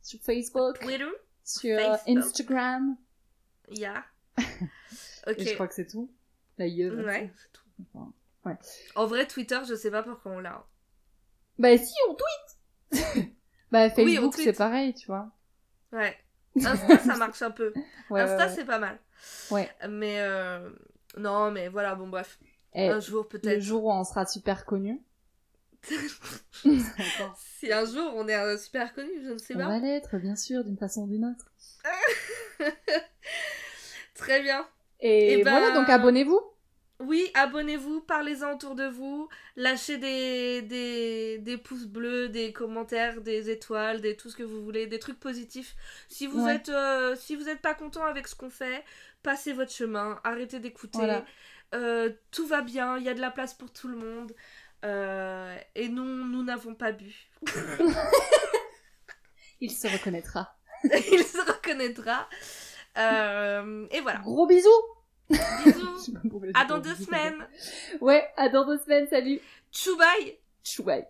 sur Facebook, Twitter sur Facebook. Instagram. Yeah. Ok. Et je crois que c'est tout. La. Ouais. Enfin, ouais. En vrai, Twitter, je sais pas pourquoi on l'a. Bah si, on tweet Bah Oui, on Facebook, tweet. c'est pareil, tu vois. Ouais. Insta, ça marche un peu. Ouais, Insta, ouais, ouais. c'est pas mal. Ouais. Mais euh, non, mais voilà, bon bref. Et Un jour le peut-être. jour où on sera super connu. Si un jour on est euh, super connu, je ne sais On pas. va l'être, bien sûr, d'une façon ou d'une autre. Très bien. Et, Eh ben- voilà, donc abonnez-vous. Oui, abonnez-vous, parlez-en autour de vous, lâchez des, des, des pouces bleus, des commentaires, des étoiles, des tout ce que vous voulez, des trucs positifs. Si vous Ouais. êtes euh, si vous êtes pas content avec ce qu'on fait, passez votre chemin, arrêtez d'écouter. Voilà. Euh, tout va bien, il y a de la place pour tout le monde. Euh, et nous, nous n'avons pas bu. Il se reconnaîtra. Il se reconnaîtra. Et voilà. Gros bisous Bisous. À dans deux semaines. Ouais, à dans deux semaines, salut Tchou bye. Chou, bye